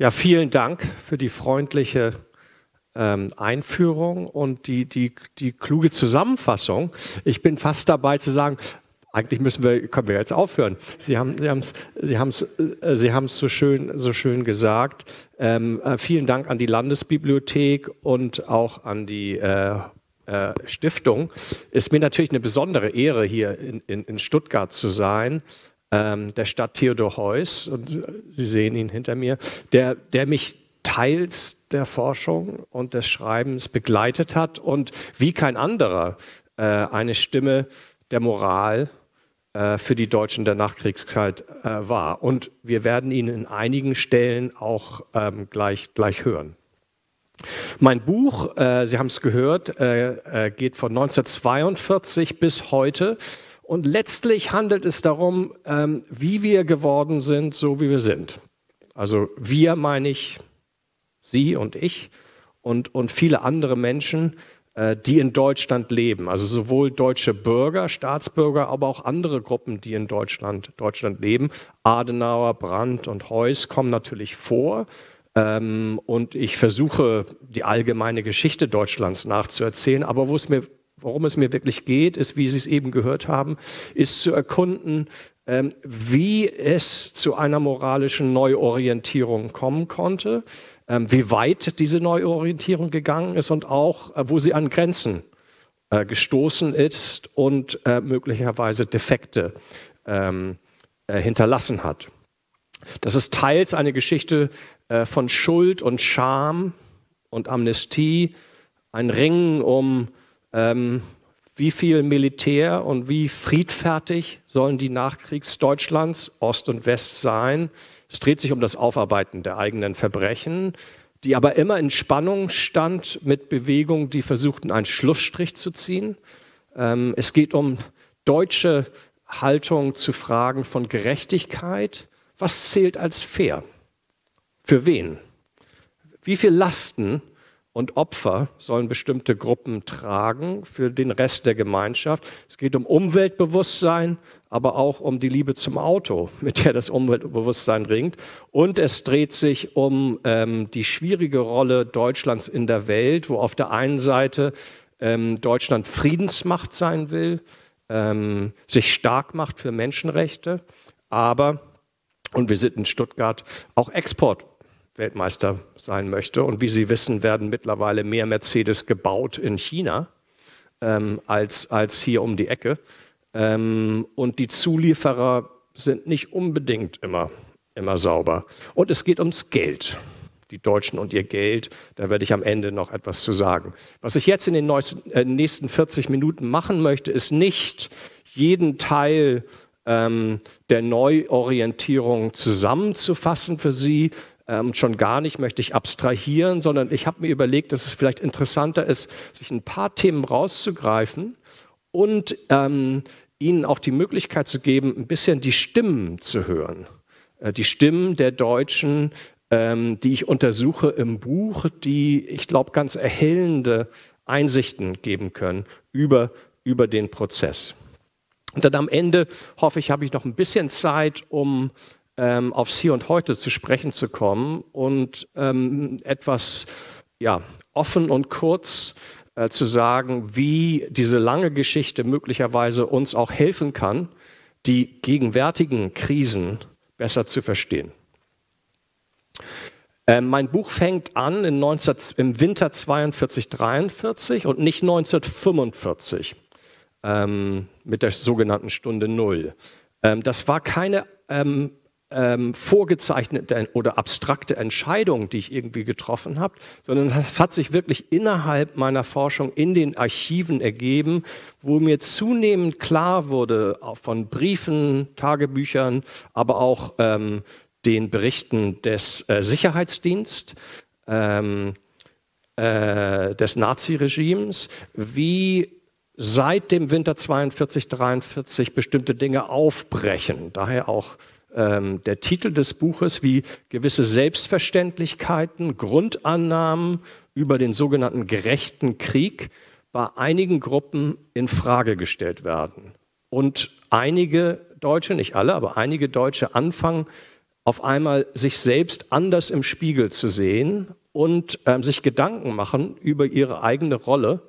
Ja, vielen Dank für die freundliche ähm, Einführung und die, die, die kluge Zusammenfassung. Ich bin fast dabei zu sagen, eigentlich müssen wir, können wir jetzt aufhören. Sie haben, Sie haben es, Sie haben es, äh, Sie so schön, so schön gesagt. Ähm, äh, vielen Dank an die Landesbibliothek und auch an die äh, äh, Stiftung. Ist mir natürlich eine besondere Ehre, hier in, in, in Stuttgart zu sein ähm, der Stadt Theodor Heuss, und äh, Sie sehen ihn hinter mir, der, der mich teils der Forschung und des Schreibens begleitet hat und wie kein anderer äh, eine Stimme der Moral äh, für die Deutschen der Nachkriegszeit äh, war. Und wir werden ihn in einigen Stellen auch ähm, gleich, gleich hören. Mein Buch, äh, Sie haben es gehört, äh, geht von 1942 bis heute und letztlich handelt es darum, ähm, wie wir geworden sind, so wie wir sind. Also wir meine ich Sie und ich und, und viele andere Menschen, äh, die in Deutschland leben. Also sowohl deutsche Bürger, Staatsbürger, aber auch andere Gruppen, die in Deutschland, Deutschland leben. Adenauer, Brandt und Heuss kommen natürlich vor. Ähm, und ich versuche, die allgemeine Geschichte Deutschlands nachzuerzählen. Aber wo es mir worum es mir wirklich geht, ist, wie Sie es eben gehört haben, ist zu erkunden, ähm, wie es zu einer moralischen Neuorientierung kommen konnte, ähm, wie weit diese Neuorientierung gegangen ist und auch, äh, wo sie an Grenzen äh, gestoßen ist und äh, möglicherweise Defekte ähm, hinterlassen hat. Das ist teils eine Geschichte von Schuld und Scham und Amnestie, ein Ringen um ähm, wie viel Militär und wie friedfertig sollen die Nachkriegsdeutschlands Ost und West sein? Es dreht sich um das Aufarbeiten der eigenen Verbrechen, die aber immer in Spannung stand mit Bewegungen, die versuchten, einen Schlussstrich zu ziehen. Ähm, es geht um deutsche Haltung zu Fragen von Gerechtigkeit. Was zählt als fair? Für wen? Wie viel Lasten und Opfer sollen bestimmte Gruppen tragen für den Rest der Gemeinschaft. Es geht um Umweltbewusstsein, aber auch um die Liebe zum Auto, mit der das Umweltbewusstsein ringt. Und es dreht sich um ähm, die schwierige Rolle Deutschlands in der Welt, wo auf der einen Seite ähm, Deutschland Friedensmacht sein will, ähm, sich stark macht für Menschenrechte, aber, und wir sind in Stuttgart, auch Export Weltmeister sein möchte. Und wie Sie wissen, werden mittlerweile mehr Mercedes gebaut in China ähm, als, als hier um die Ecke. Ähm, und die Zulieferer sind nicht unbedingt immer, immer sauber. Und es geht ums Geld. Die Deutschen und ihr Geld, da werde ich am Ende noch etwas zu sagen. Was ich jetzt in den äh, nächsten 40 Minuten machen möchte, ist nicht jeden Teil ähm, der Neuorientierung zusammenzufassen für Sie, ähm, schon gar nicht möchte ich abstrahieren, sondern ich habe mir überlegt, dass es vielleicht interessanter ist, sich ein paar Themen rauszugreifen und ähm, ihnen auch die Möglichkeit zu geben, ein bisschen die Stimmen zu hören. Äh, die Stimmen der Deutschen, ähm, die ich untersuche im Buch, die, ich glaube, ganz erhellende Einsichten geben können über, über den Prozess. Und dann am Ende hoffe ich, habe ich noch ein bisschen Zeit, um ähm, aufs Hier und Heute zu sprechen zu kommen und ähm, etwas ja, offen und kurz äh, zu sagen, wie diese lange Geschichte möglicherweise uns auch helfen kann, die gegenwärtigen Krisen besser zu verstehen. Ähm, mein Buch fängt an 19, im Winter 42, 43 und nicht 1945 ähm, mit der sogenannten Stunde Null. Ähm, das war keine ähm, ähm, vorgezeichnete oder abstrakte Entscheidung, die ich irgendwie getroffen habe, sondern es hat sich wirklich innerhalb meiner Forschung in den Archiven ergeben, wo mir zunehmend klar wurde, von Briefen, Tagebüchern, aber auch ähm, den Berichten des äh, Sicherheitsdienst, ähm, äh, des Naziregimes, wie seit dem Winter 42, 43 bestimmte Dinge aufbrechen. Daher auch ähm, der Titel des Buches, wie gewisse Selbstverständlichkeiten, Grundannahmen über den sogenannten gerechten Krieg bei einigen Gruppen in Frage gestellt werden. Und einige Deutsche, nicht alle, aber einige Deutsche anfangen, auf einmal sich selbst anders im Spiegel zu sehen und ähm, sich Gedanken machen über ihre eigene Rolle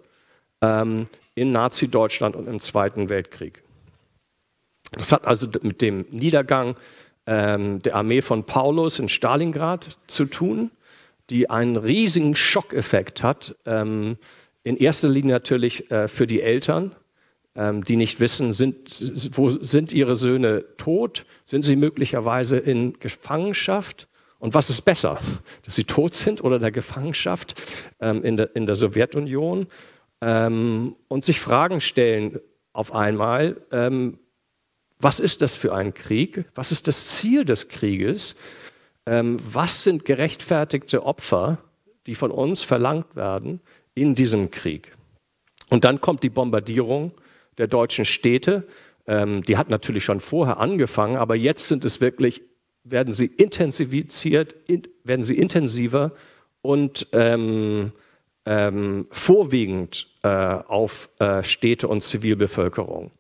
ähm, in Nazi-Deutschland und im Zweiten Weltkrieg. Das hat also mit dem Niedergang ähm, der Armee von Paulus in Stalingrad zu tun, die einen riesigen Schockeffekt hat. Ähm, in erster Linie natürlich äh, für die Eltern, ähm, die nicht wissen, sind, wo sind ihre Söhne tot, sind sie möglicherweise in Gefangenschaft und was ist besser, dass sie tot sind oder in der Gefangenschaft ähm, in, der, in der Sowjetunion ähm, und sich Fragen stellen auf einmal, ähm, was ist das für ein Krieg? Was ist das Ziel des Krieges? Ähm, was sind gerechtfertigte Opfer, die von uns verlangt werden in diesem Krieg? Und dann kommt die Bombardierung der deutschen Städte. Ähm, die hat natürlich schon vorher angefangen, aber jetzt sind es wirklich, werden sie intensiviert, in, werden sie intensiver und ähm, ähm, vorwiegend äh, auf äh, Städte und Zivilbevölkerung.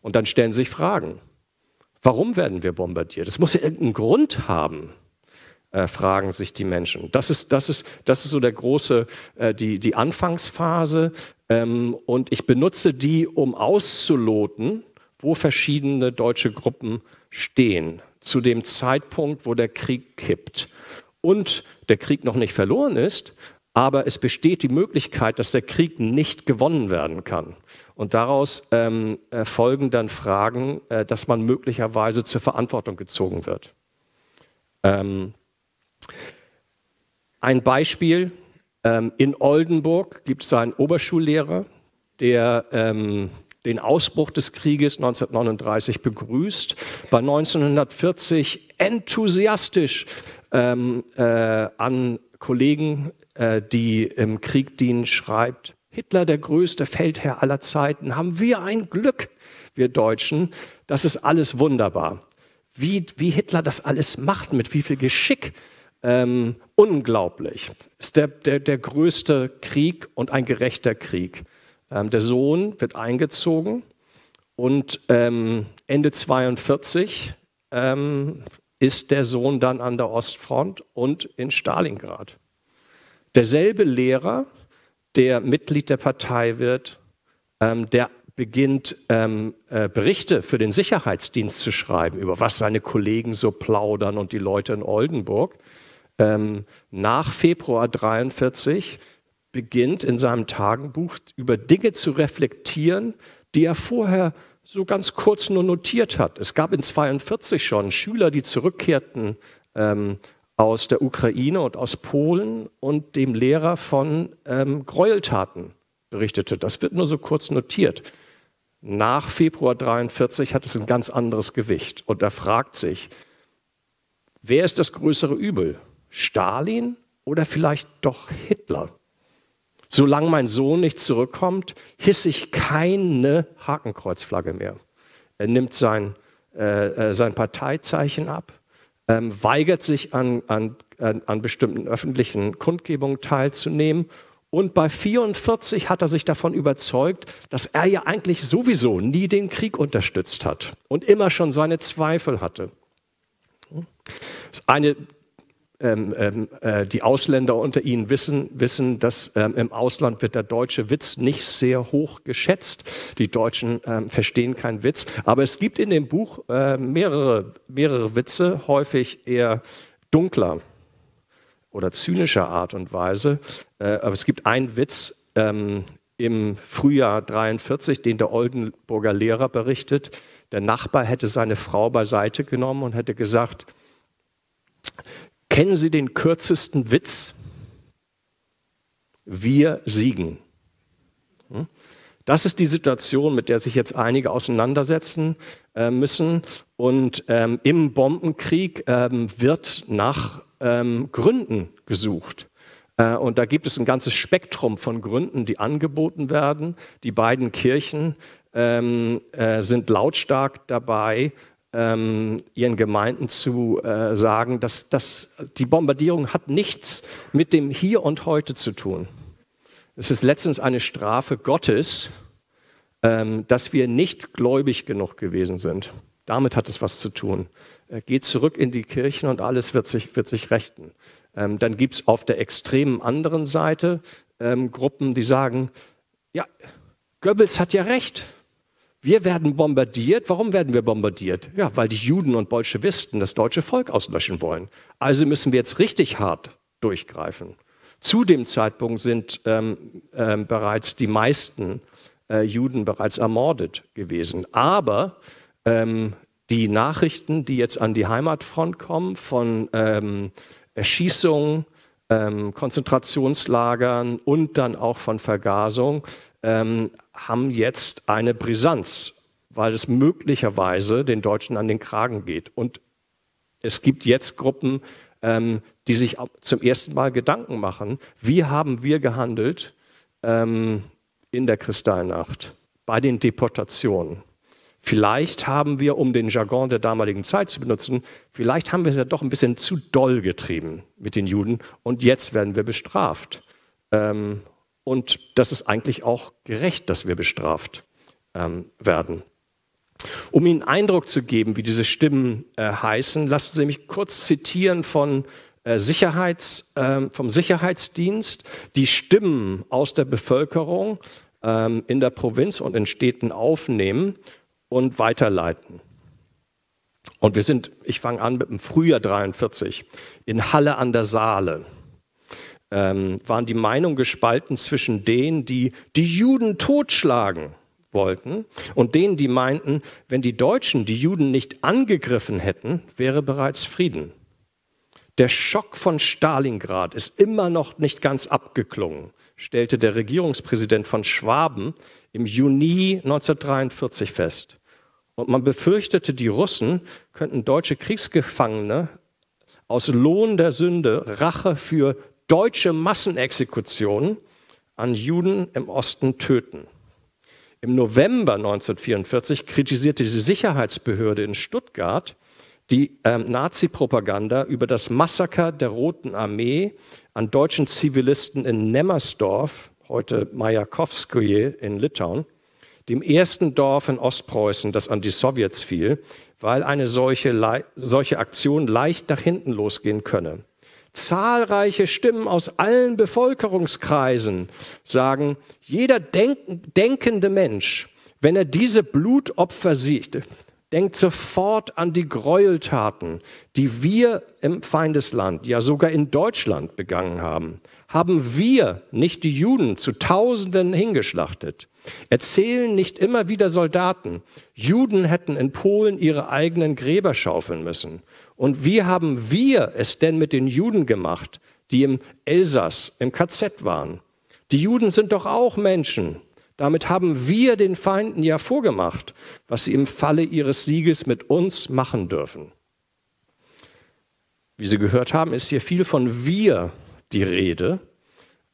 Und dann stellen sich Fragen. Warum werden wir bombardiert? Es muss ja irgendeinen Grund haben, äh, fragen sich die Menschen. Das ist, das ist, das ist so der große, äh, die, die Anfangsphase. Ähm, und ich benutze die, um auszuloten, wo verschiedene deutsche Gruppen stehen, zu dem Zeitpunkt, wo der Krieg kippt. Und der Krieg noch nicht verloren ist, aber es besteht die Möglichkeit, dass der Krieg nicht gewonnen werden kann. Und daraus ähm, folgen dann Fragen, äh, dass man möglicherweise zur Verantwortung gezogen wird. Ähm, ein Beispiel, ähm, in Oldenburg gibt es einen Oberschullehrer, der ähm, den Ausbruch des Krieges 1939 begrüßt, bei 1940 enthusiastisch ähm, äh, an Kollegen, äh, die im Krieg dienen, schreibt, Hitler der größte Feldherr aller Zeiten, haben wir ein Glück, wir Deutschen, das ist alles wunderbar. Wie, wie Hitler das alles macht, mit wie viel Geschick, ähm, unglaublich. Ist der, der, der größte Krieg und ein gerechter Krieg. Ähm, der Sohn wird eingezogen und ähm, Ende 42 ähm, ist der Sohn dann an der Ostfront und in Stalingrad. Derselbe Lehrer, der Mitglied der Partei wird, ähm, der beginnt ähm, äh, Berichte für den Sicherheitsdienst zu schreiben, über was seine Kollegen so plaudern und die Leute in Oldenburg. Ähm, nach Februar 43 beginnt in seinem Tagebuch über Dinge zu reflektieren, die er vorher so ganz kurz nur notiert hat. Es gab in 42 schon Schüler, die zurückkehrten ähm, aus der Ukraine und aus Polen und dem Lehrer von ähm, Gräueltaten berichtete. Das wird nur so kurz notiert. Nach Februar 43 hat es ein ganz anderes Gewicht. Und er fragt sich, wer ist das größere Übel? Stalin oder vielleicht doch Hitler? Solange mein Sohn nicht zurückkommt, hisse ich keine Hakenkreuzflagge mehr. Er nimmt sein, äh, äh sein Parteizeichen ab ähm, weigert sich an, an, an bestimmten öffentlichen Kundgebungen teilzunehmen. Und bei 44 hat er sich davon überzeugt, dass er ja eigentlich sowieso nie den Krieg unterstützt hat und immer schon seine Zweifel hatte. Das ist eine ähm, ähm, äh, die Ausländer unter Ihnen wissen, wissen dass ähm, im Ausland wird der deutsche Witz nicht sehr hoch geschätzt. Die Deutschen ähm, verstehen keinen Witz. Aber es gibt in dem Buch äh, mehrere, mehrere Witze, häufig eher dunkler oder zynischer Art und Weise. Äh, aber es gibt einen Witz ähm, im Frühjahr 43, den der Oldenburger Lehrer berichtet. Der Nachbar hätte seine Frau beiseite genommen und hätte gesagt, Kennen Sie den kürzesten Witz? Wir siegen. Hm? Das ist die Situation, mit der sich jetzt einige auseinandersetzen äh, müssen. Und ähm, im Bombenkrieg ähm, wird nach ähm, Gründen gesucht. Äh, und da gibt es ein ganzes Spektrum von Gründen, die angeboten werden. Die beiden Kirchen ähm, äh, sind lautstark dabei, ähm, ihren Gemeinden zu äh, sagen, dass, dass die Bombardierung hat nichts mit dem Hier und Heute zu tun. Es ist letztens eine Strafe Gottes, ähm, dass wir nicht gläubig genug gewesen sind. Damit hat es was zu tun. Äh, geht zurück in die Kirchen und alles wird sich, wird sich rechten. Ähm, dann gibt es auf der extremen anderen Seite ähm, Gruppen, die sagen, ja, Goebbels hat ja recht. Wir werden bombardiert. Warum werden wir bombardiert? Ja, weil die Juden und Bolschewisten das deutsche Volk auslöschen wollen. Also müssen wir jetzt richtig hart durchgreifen. Zu dem Zeitpunkt sind ähm, ähm, bereits die meisten äh, Juden bereits ermordet gewesen. Aber ähm, die Nachrichten, die jetzt an die Heimatfront kommen von ähm, Erschießungen, ähm, Konzentrationslagern und dann auch von Vergasung, ähm, haben jetzt eine Brisanz, weil es möglicherweise den Deutschen an den Kragen geht. Und es gibt jetzt Gruppen, ähm, die sich zum ersten Mal Gedanken machen, wie haben wir gehandelt ähm, in der Kristallnacht bei den Deportationen. Vielleicht haben wir, um den Jargon der damaligen Zeit zu benutzen, vielleicht haben wir es ja doch ein bisschen zu doll getrieben mit den Juden und jetzt werden wir bestraft. Ähm, und das ist eigentlich auch gerecht, dass wir bestraft ähm, werden. Um Ihnen Eindruck zu geben, wie diese Stimmen äh, heißen, lassen Sie mich kurz zitieren von äh, Sicherheits, äh, vom Sicherheitsdienst, die Stimmen aus der Bevölkerung ähm, in der Provinz und in Städten aufnehmen und weiterleiten. Und wir sind, ich fange an mit dem Frühjahr 43, in Halle an der Saale. Ähm, waren die Meinungen gespalten zwischen denen, die die Juden totschlagen wollten und denen, die meinten, wenn die Deutschen die Juden nicht angegriffen hätten, wäre bereits Frieden. Der Schock von Stalingrad ist immer noch nicht ganz abgeklungen, stellte der Regierungspräsident von Schwaben im Juni 1943 fest. Und man befürchtete, die Russen könnten deutsche Kriegsgefangene aus Lohn der Sünde Rache für deutsche Massenexekutionen an Juden im Osten töten. Im November 1944 kritisierte die Sicherheitsbehörde in Stuttgart die äh, Nazi-Propaganda über das Massaker der Roten Armee an deutschen Zivilisten in Nemmersdorf, heute Majakowskoje in Litauen dem ersten Dorf in Ostpreußen, das an die Sowjets fiel, weil eine solche, solche Aktion leicht nach hinten losgehen könne. Zahlreiche Stimmen aus allen Bevölkerungskreisen sagen, jeder denk denkende Mensch, wenn er diese Blutopfer sieht, denkt sofort an die Gräueltaten, die wir im Feindesland, ja sogar in Deutschland begangen haben. Haben wir nicht die Juden zu Tausenden hingeschlachtet? Erzählen nicht immer wieder Soldaten, Juden hätten in Polen ihre eigenen Gräber schaufeln müssen. Und wie haben wir es denn mit den Juden gemacht, die im Elsass im KZ waren? Die Juden sind doch auch Menschen. Damit haben wir den Feinden ja vorgemacht, was sie im Falle ihres Sieges mit uns machen dürfen. Wie Sie gehört haben, ist hier viel von wir die Rede.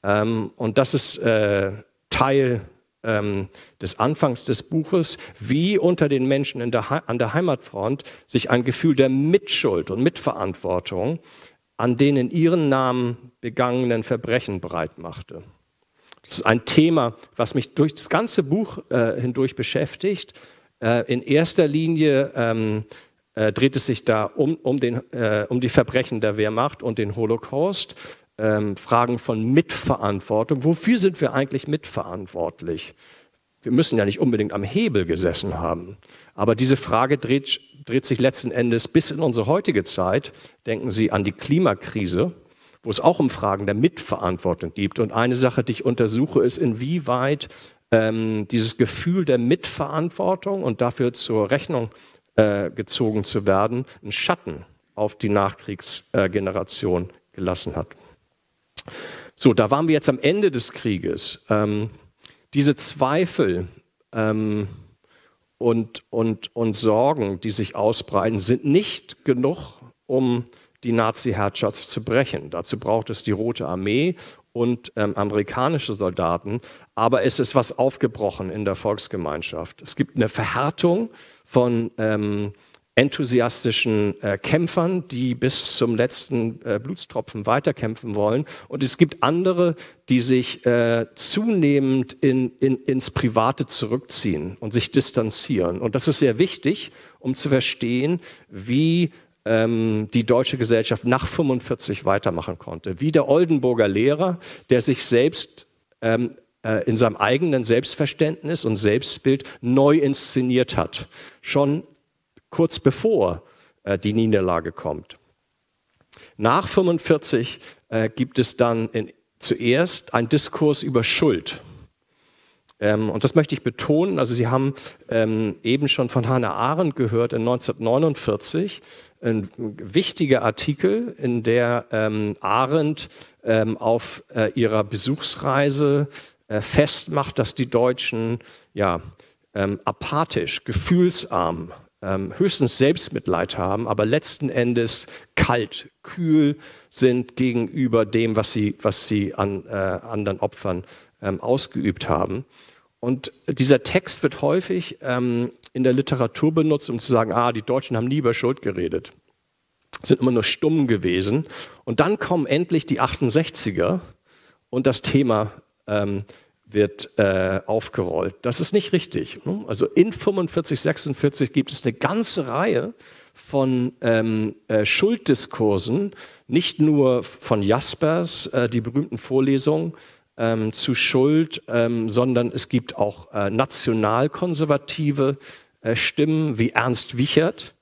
Ähm, und das ist äh, Teil ähm, des Anfangs des Buches, wie unter den Menschen der an der Heimatfront sich ein Gefühl der Mitschuld und Mitverantwortung an den in ihren Namen begangenen Verbrechen breit machte. Das ist ein Thema, was mich durch das ganze Buch äh, hindurch beschäftigt. Äh, in erster Linie ähm, äh, dreht es sich da um, um, den, äh, um die Verbrechen der Wehrmacht und den Holocaust ähm, Fragen von Mitverantwortung. Wofür sind wir eigentlich mitverantwortlich? Wir müssen ja nicht unbedingt am Hebel gesessen haben. Aber diese Frage dreht, dreht sich letzten Endes bis in unsere heutige Zeit. Denken Sie an die Klimakrise, wo es auch um Fragen der Mitverantwortung gibt. Und eine Sache, die ich untersuche, ist, inwieweit ähm, dieses Gefühl der Mitverantwortung und dafür zur Rechnung äh, gezogen zu werden, einen Schatten auf die Nachkriegsgeneration äh, gelassen hat. So, da waren wir jetzt am Ende des Krieges. Ähm, diese Zweifel ähm, und, und, und Sorgen, die sich ausbreiten, sind nicht genug, um die Nazi-Herrschaft zu brechen. Dazu braucht es die Rote Armee und ähm, amerikanische Soldaten. Aber es ist was aufgebrochen in der Volksgemeinschaft. Es gibt eine Verhärtung von ähm, enthusiastischen äh, Kämpfern, die bis zum letzten äh, Blutstropfen weiterkämpfen wollen. Und es gibt andere, die sich äh, zunehmend in, in, ins Private zurückziehen und sich distanzieren. Und das ist sehr wichtig, um zu verstehen, wie ähm, die deutsche Gesellschaft nach 45 weitermachen konnte. Wie der Oldenburger Lehrer, der sich selbst ähm, äh, in seinem eigenen Selbstverständnis und Selbstbild neu inszeniert hat. Schon kurz bevor äh, die Niederlage kommt. Nach 45 äh, gibt es dann in, zuerst einen Diskurs über Schuld. Ähm, und das möchte ich betonen. Also Sie haben ähm, eben schon von Hannah Arendt gehört in 1949, ein wichtiger Artikel, in der ähm, Arendt ähm, auf äh, ihrer Besuchsreise äh, festmacht, dass die Deutschen ja ähm, apathisch, gefühlsarm höchstens Selbstmitleid haben, aber letzten Endes kalt, kühl sind gegenüber dem, was sie, was sie an äh, anderen Opfern ähm, ausgeübt haben. Und dieser Text wird häufig ähm, in der Literatur benutzt, um zu sagen, ah, die Deutschen haben nie über Schuld geredet, sind immer nur stumm gewesen. Und dann kommen endlich die 68er und das Thema ähm, wird äh, aufgerollt. Das ist nicht richtig. Ne? Also in 45, 46 gibt es eine ganze Reihe von ähm, äh, Schulddiskursen, nicht nur von Jaspers, äh, die berühmten Vorlesungen ähm, zu Schuld, ähm, sondern es gibt auch äh, nationalkonservative äh, Stimmen wie Ernst Wichert,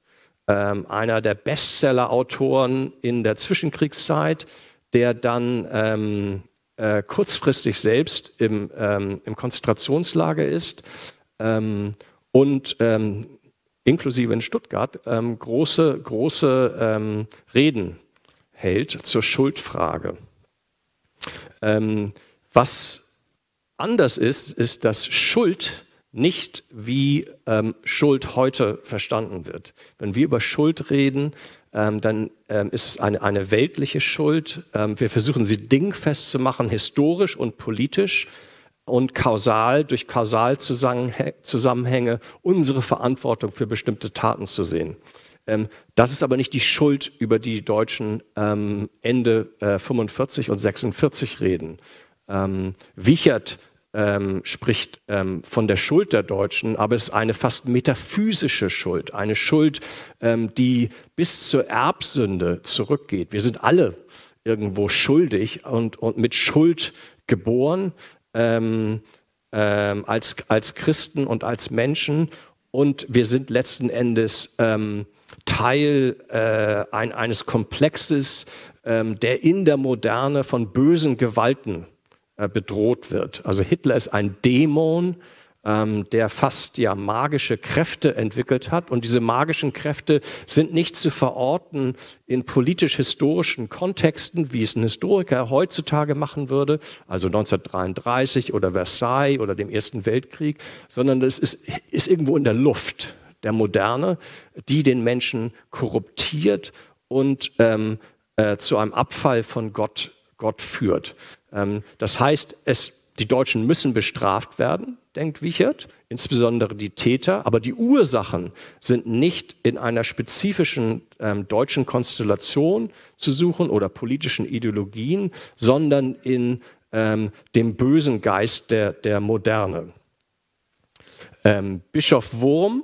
ähm, einer der Bestseller-Autoren in der Zwischenkriegszeit, der dann ähm, äh, kurzfristig selbst im, ähm, im Konzentrationslager ist ähm, und ähm, inklusive in Stuttgart ähm, große, große ähm, Reden hält zur Schuldfrage. Was anders ist, ist, dass Schuld nicht wie ähm, Schuld heute verstanden wird. Wenn wir über Schuld reden, dann ähm, ist es eine, eine weltliche Schuld. Ähm, wir versuchen sie dingfest zu machen, historisch und politisch und kausal, durch Kausalzusammenhänge unsere Verantwortung für bestimmte Taten zu sehen. Ähm, das ist aber nicht die Schuld, über die die Deutschen ähm, Ende äh, 45 und 46 reden. Ähm, Wichert ähm, spricht ähm, von der Schuld der Deutschen, aber es ist eine fast metaphysische Schuld, eine Schuld, ähm, die bis zur Erbsünde zurückgeht. Wir sind alle irgendwo schuldig und, und mit Schuld geboren ähm, ähm, als, als Christen und als Menschen und wir sind letzten Endes ähm, Teil äh, ein, eines Komplexes, der in der Moderne von bösen Gewalten bedroht wird. Also Hitler ist ein Dämon, ähm, der fast ja magische Kräfte entwickelt hat. Und diese magischen Kräfte sind nicht zu verorten in politisch-historischen Kontexten, wie es ein Historiker heutzutage machen würde, also 1933 oder Versailles oder dem Ersten Weltkrieg, sondern das ist, ist irgendwo in der Luft der Moderne, die den Menschen korruptiert und ähm, äh, zu einem Abfall von Gott, Gott führt. Ähm, das heißt, es, die Deutschen müssen bestraft werden, denkt Wichert, insbesondere die Täter, aber die Ursachen sind nicht in einer spezifischen ähm, deutschen Konstellation zu suchen oder politischen Ideologien, sondern in ähm, dem bösen Geist der, der Moderne. Ähm, Bischof Wurm,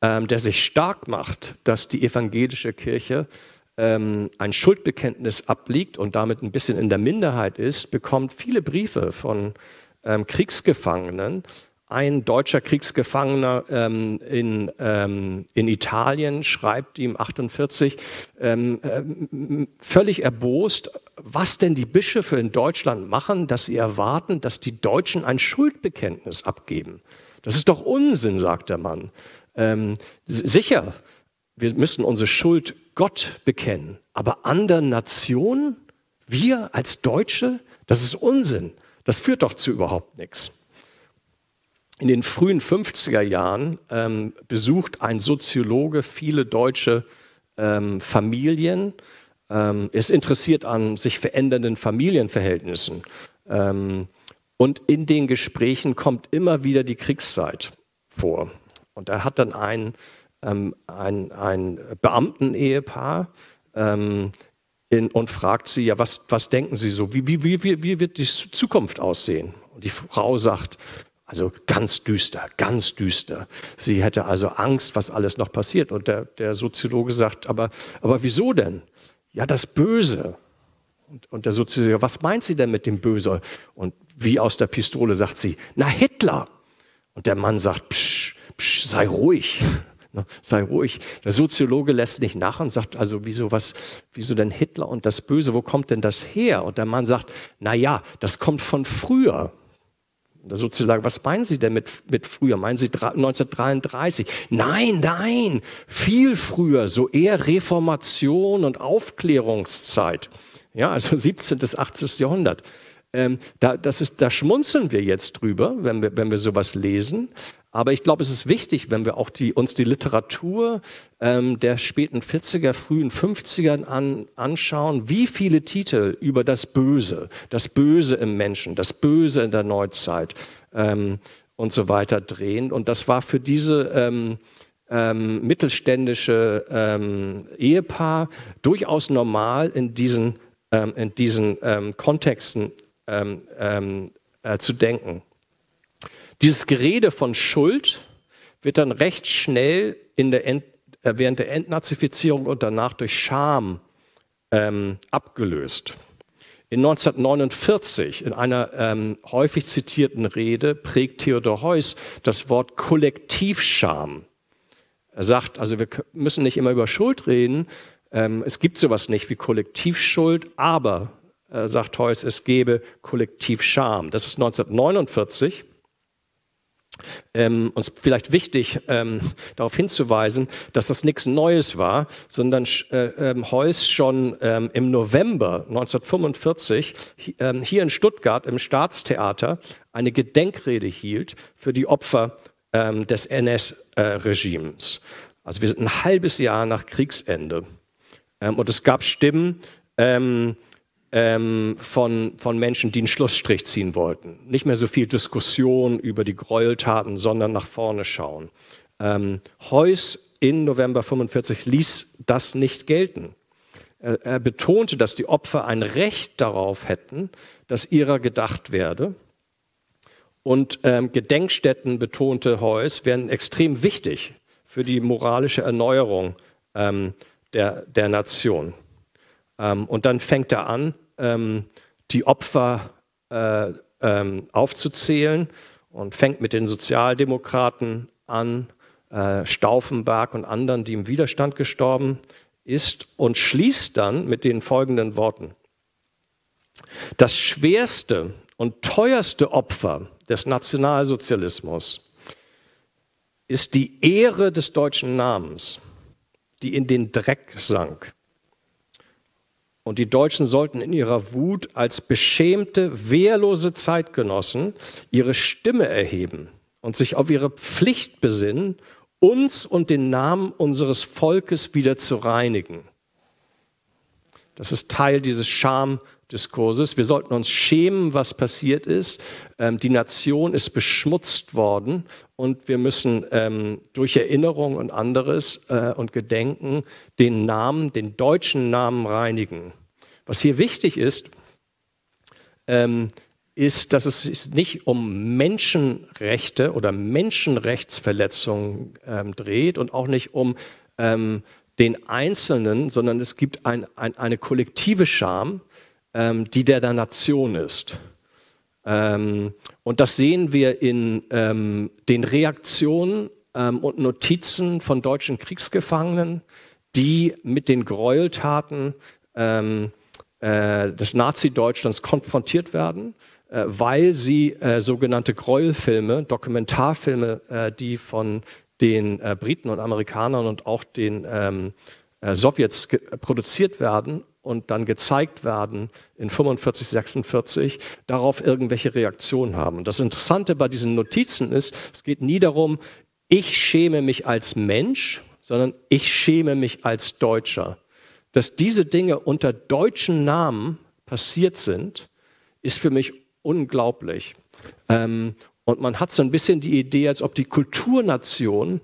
ähm, der sich stark macht, dass die evangelische Kirche ähm, ein Schuldbekenntnis abliegt und damit ein bisschen in der Minderheit ist, bekommt viele Briefe von ähm, Kriegsgefangenen. Ein deutscher Kriegsgefangener ähm, in, ähm, in Italien schreibt ihm 48 ähm, äh, völlig erbost, was denn die Bischöfe in Deutschland machen, dass sie erwarten, dass die Deutschen ein Schuldbekenntnis abgeben. Das ist doch Unsinn, sagt der Mann. Ähm, sicher, wir müssen unsere Schuld Gott bekennen. Aber anderen Nationen, wir als Deutsche, das ist Unsinn. Das führt doch zu überhaupt nichts. In den frühen 50er Jahren ähm, besucht ein Soziologe viele deutsche ähm, Familien, ähm, ist interessiert an sich verändernden Familienverhältnissen. Ähm, und in den Gesprächen kommt immer wieder die Kriegszeit vor. Und er hat dann einen ähm, ein, ein Beamtenehepaar ähm, in, und fragt sie, ja, was, was denken Sie so? Wie, wie, wie, wie wird die Zukunft aussehen? Und die Frau sagt, also ganz düster, ganz düster. Sie hätte also Angst, was alles noch passiert. Und der, der Soziologe sagt, aber, aber wieso denn? Ja, das Böse. Und, und der Soziologe, was meint sie denn mit dem Böse? Und wie aus der Pistole sagt sie, na Hitler. Und der Mann sagt, psch, psch, sei ruhig. Ne, sei ruhig. Der Soziologe lässt nicht nach und sagt, also wieso was, wieso denn Hitler und das Böse, wo kommt denn das her? Und der Mann sagt, na ja, das kommt von früher. Der Soziologe, was meinen Sie denn mit, mit früher? Meinen Sie 1933? Nein, nein, viel früher, so eher Reformation und Aufklärungszeit. Ja, also 17. bis 18. Jahrhundert. Ähm, da, das ist, da schmunzeln wir jetzt drüber, wenn wir, wenn wir sowas lesen. Aber ich glaube, es ist wichtig, wenn wir auch die, uns die Literatur ähm, der späten 40er, frühen 50er an, anschauen, wie viele Titel über das Böse, das Böse im Menschen, das Böse in der Neuzeit ähm, und so weiter drehen. Und das war für diese ähm, ähm, mittelständische ähm, Ehepaar durchaus normal in diesen, ähm, in diesen ähm, Kontexten ähm, ähm, äh, zu denken. Dieses Gerede von Schuld wird dann recht schnell in der Ent, äh, während der Entnazifizierung und danach durch Scham ähm, abgelöst. In 1949, in einer ähm, häufig zitierten Rede, prägt Theodor Heuss das Wort Kollektivscham. Er sagt, also wir müssen nicht immer über Schuld reden, ähm, es gibt sowas nicht wie Kollektivschuld, aber, äh, sagt Heuss, es gebe Kollektivscham. Das ist 1949. Ähm, uns vielleicht wichtig ähm, darauf hinzuweisen, dass das nichts Neues war, sondern äh, ähm, Heuss schon ähm, im November 1945 ähm, hier in Stuttgart im Staatstheater eine Gedenkrede hielt für die Opfer ähm, des NS-Regimes. Äh, also wir sind ein halbes Jahr nach Kriegsende und es gab Stimmen, ähm, von, von Menschen, die einen Schlussstrich ziehen wollten. Nicht mehr so viel Diskussion über die Gräueltaten, sondern nach vorne schauen. Ähm, Heuss in November 45 ließ das nicht gelten. Er, er betonte, dass die Opfer ein Recht darauf hätten, dass ihrer gedacht werde. Und ähm, Gedenkstätten, betonte Heuss, wären extrem wichtig für die moralische Erneuerung ähm, der, der Nation. Ähm, und dann fängt er an, ähm, die Opfer äh, ähm, aufzuzählen und fängt mit den Sozialdemokraten an, äh, Stauffenberg und anderen, die im Widerstand gestorben ist, und schließt dann mit den folgenden Worten. Das schwerste und teuerste Opfer des Nationalsozialismus ist die Ehre des deutschen Namens, die in den Dreck sank. Und die Deutschen sollten in ihrer Wut als beschämte, wehrlose Zeitgenossen ihre Stimme erheben und sich auf ihre Pflicht besinnen, uns und den Namen unseres Volkes wieder zu reinigen. Das ist Teil dieses Schamdiskurses. Wir sollten uns schämen, was passiert ist. Ähm, die Nation ist beschmutzt worden und wir müssen ähm, durch Erinnerung und anderes äh, und Gedenken den Namen, den deutschen Namen reinigen. Was hier wichtig ist, ähm, ist, dass es nicht um Menschenrechte oder Menschenrechtsverletzungen ähm, dreht und auch nicht um ähm, den Einzelnen, sondern es gibt ein, ein, eine kollektive Scham, ähm, die der der Nation ist. Ähm, und das sehen wir in ähm, den Reaktionen ähm, und Notizen von deutschen Kriegsgefangenen, die mit den Gräueltaten ähm, äh, des Nazi-Deutschlands konfrontiert werden, äh, weil sie äh, sogenannte Gräuelfilme, Dokumentarfilme, äh, die von den äh, Briten und Amerikanern und auch den ähm, Sowjets produziert werden und dann gezeigt werden in 45, 46, darauf irgendwelche Reaktionen haben. Und das Interessante bei diesen Notizen ist, es geht nie darum, ich schäme mich als Mensch, sondern ich schäme mich als Deutscher. Dass diese Dinge unter deutschen Namen passiert sind, ist für mich unglaublich. Ähm, und man hat so ein bisschen die Idee, als ob die Kulturnation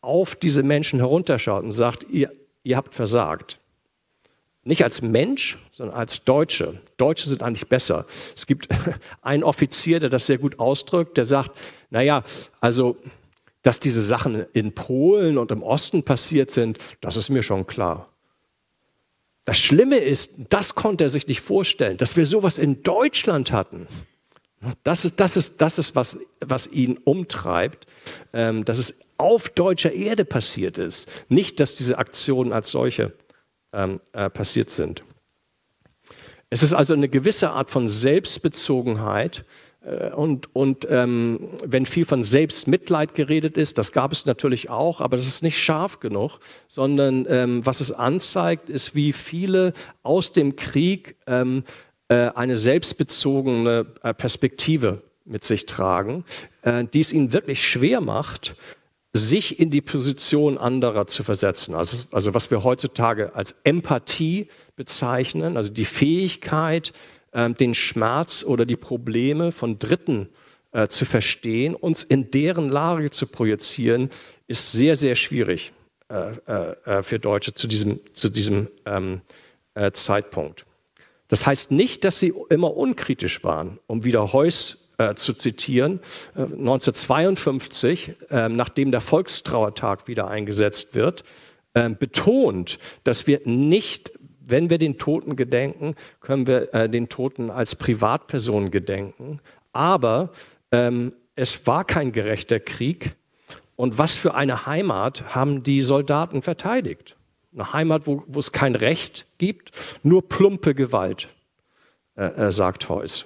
auf diese Menschen herunterschaut und sagt, ihr, ihr habt versagt. Nicht als Mensch, sondern als Deutsche. Deutsche sind eigentlich besser. Es gibt einen Offizier, der das sehr gut ausdrückt, der sagt, naja, also, dass diese Sachen in Polen und im Osten passiert sind, das ist mir schon klar. Das Schlimme ist, das konnte er sich nicht vorstellen, dass wir sowas in Deutschland hatten. Das ist, das ist, das ist was, was ihn umtreibt, ähm, dass es auf deutscher Erde passiert ist. Nicht, dass diese Aktionen als solche ähm, äh, passiert sind. Es ist also eine gewisse Art von Selbstbezogenheit. Äh, und, und ähm, wenn viel von Selbstmitleid geredet ist, das gab es natürlich auch, aber das ist nicht scharf genug, sondern ähm, was es anzeigt, ist, wie viele aus dem Krieg ähm, äh, eine selbstbezogene äh, Perspektive mit sich tragen, äh, die es ihnen wirklich schwer macht, sich in die Position anderer zu versetzen. Also, also was wir heutzutage als Empathie bezeichnen, also die Fähigkeit, den Schmerz oder die Probleme von Dritten zu verstehen, uns in deren Lage zu projizieren, ist sehr, sehr schwierig für Deutsche zu diesem, zu diesem ähm, Zeitpunkt. Das heißt nicht, dass sie immer unkritisch waren, um wieder Heuss äh, zu zitieren. Äh, 1952, äh, nachdem der Volkstrauertag wieder eingesetzt wird, ähm, betont, dass wir nicht, wenn wir den Toten gedenken, können wir äh, den Toten als Privatperson gedenken. Aber ähm, es war kein gerechter Krieg. Und was für eine Heimat haben die Soldaten verteidigt? Eine Heimat, wo, wo es kein Recht gibt, nur plumpe Gewalt, äh, sagt Heuss.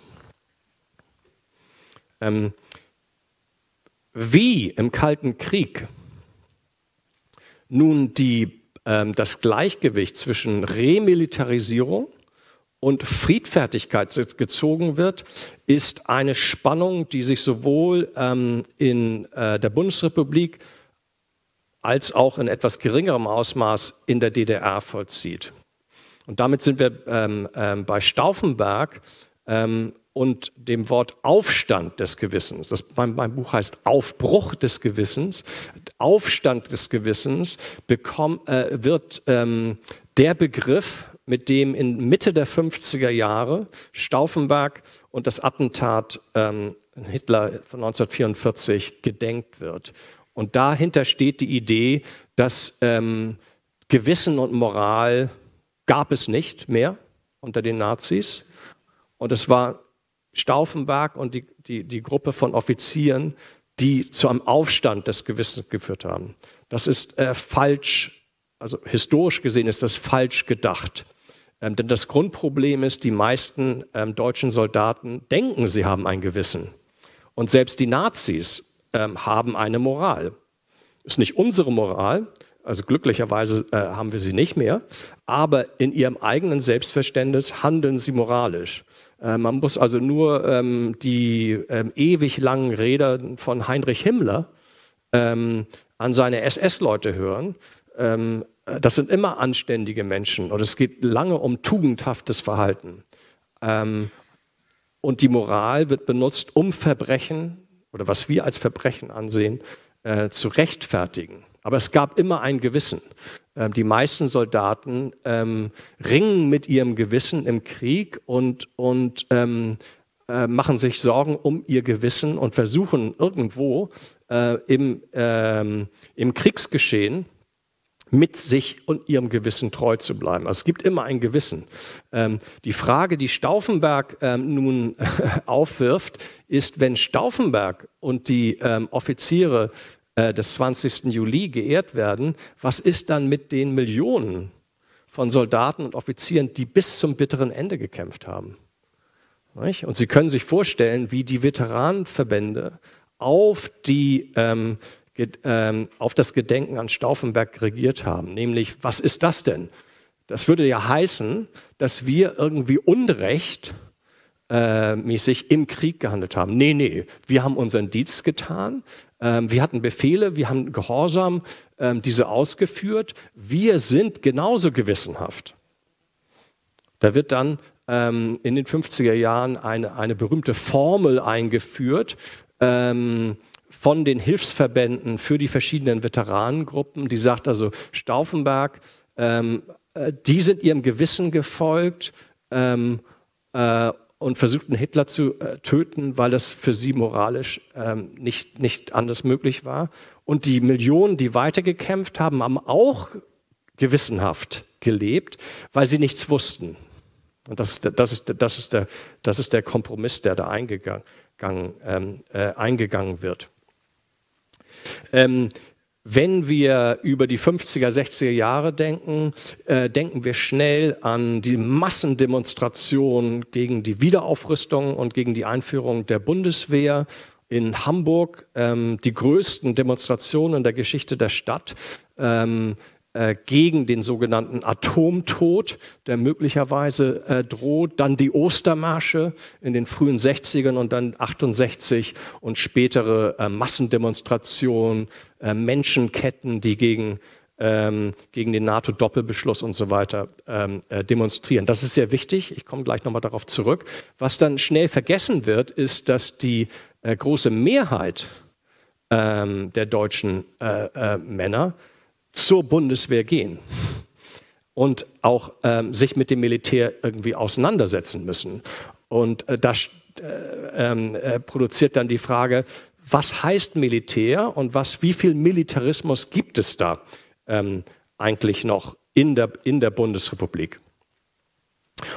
Ähm, wie im Kalten Krieg nun die, ähm, das Gleichgewicht zwischen Remilitarisierung und Friedfertigkeit gezogen wird, ist eine Spannung, die sich sowohl ähm, in äh, der Bundesrepublik als auch in etwas geringerem Ausmaß in der DDR vollzieht. Und damit sind wir ähm, ähm, bei Stauffenberg ähm, und dem Wort Aufstand des Gewissens. Das, mein, mein, Buch heißt Aufbruch des Gewissens. Aufstand des Gewissens bekomm, äh, wird ähm, der Begriff, mit dem in Mitte der 50er Jahre Stauffenberg und das Attentat ähm, Hitler von 1944 gedenkt wird. Und dahinter steht die Idee, dass ähm, Gewissen und Moral gab es nicht mehr unter den Nazis. Und es war Stauffenberg und die, die, die Gruppe von Offizieren, die zu einem Aufstand des Gewissens geführt haben. Das ist äh, falsch, also historisch gesehen ist das falsch gedacht. Ähm, denn das Grundproblem ist, die meisten ähm, deutschen Soldaten denken, sie haben ein Gewissen. Und selbst die Nazis ähm, haben eine Moral. Ist nicht unsere Moral, also glücklicherweise äh, haben wir sie nicht mehr, aber in ihrem eigenen Selbstverständnis handeln sie moralisch. Äh, man muss also nur ähm, die ähm, ewig langen Reden von Heinrich Himmler ähm, an seine SS-Leute hören. Ähm, das sind immer anständige Menschen und es geht lange um tugendhaftes Verhalten. Ähm, und die Moral wird benutzt, um Verbrechen oder was wir als Verbrechen ansehen, äh, zu rechtfertigen. Aber es gab immer ein Gewissen. Ähm, die meisten Soldaten ähm, ringen mit ihrem Gewissen im Krieg und, und ähm, äh, machen sich Sorgen um ihr Gewissen und versuchen irgendwo äh, im, ähm, im Kriegsgeschehen mit sich und ihrem Gewissen treu zu bleiben. Also es gibt immer ein Gewissen. Ähm, die Frage, die Stauffenberg ähm, nun aufwirft, ist, wenn Stauffenberg und die Offiziere äh, des 20. Juli geehrt werden, was ist dann mit den Millionen von Soldaten und Offizieren, die bis zum bitteren Ende gekämpft haben? Und Sie können sich vorstellen, wie die Veteranenverbände auf die ähm, ähm, auf das Gedenken an Stauffenberg regiert haben. Nämlich, was ist das denn? Das würde ja heißen, dass wir irgendwie Unrecht äh, im Krieg gehandelt haben. Nee, nee, wir haben unseren Dienst getan, wir hatten Befehle, wir haben gehorsam ähm, diese ausgeführt, wir sind genauso gewissenhaft. Da wird dann ähm, in den 50er Jahren eine, eine berühmte Formel eingeführt, ähm, von den Hilfsverbänden für die verschiedenen Veteranengruppen. Die sagt also, Stauffenberg, ähm, äh, die sind ihrem Gewissen gefolgt ähm, äh, und versuchten Hitler zu äh, töten, weil das für sie moralisch ähm, nicht, nicht anders möglich war. Und die Millionen, die weitergekämpft haben, haben auch gewissenhaft gelebt, weil sie nichts wussten. Und das ist der, das ist das ist der, das ist der Kompromiss, der da eingegangen, ähm, äh, eingegangen wird. Ähm, wenn wir über die 50er, 60er Jahre denken, äh, denken wir schnell an die Massendemonstration gegen die Wiederaufrüstung und gegen die Einführung der Bundeswehr in Hamburg, ähm, die größten Demonstrationen der Geschichte der Stadt. Ähm, äh, gegen den sogenannten Atomtod, der möglicherweise äh, droht, dann die Ostermärsche in den frühen 60ern und dann 68 und spätere äh, Massendemonstrationen, äh, Menschenketten, die gegen ähm, gegen den NATO-Doppelbeschluss und so weiter ähm, äh, demonstrieren. Das ist sehr wichtig. Ich komme gleich nochmal darauf zurück. Was dann schnell vergessen wird, ist, dass die äh, große Mehrheit ähm, der deutschen äh, Männer zur Bundeswehr gehen und auch ähm, sich mit dem Militär irgendwie auseinandersetzen müssen. Und äh, das äh, ähm, äh, produziert dann die Frage, was heißt Militär und was, wie viel Militarismus gibt es da ähm, eigentlich noch in der, in der Bundesrepublik?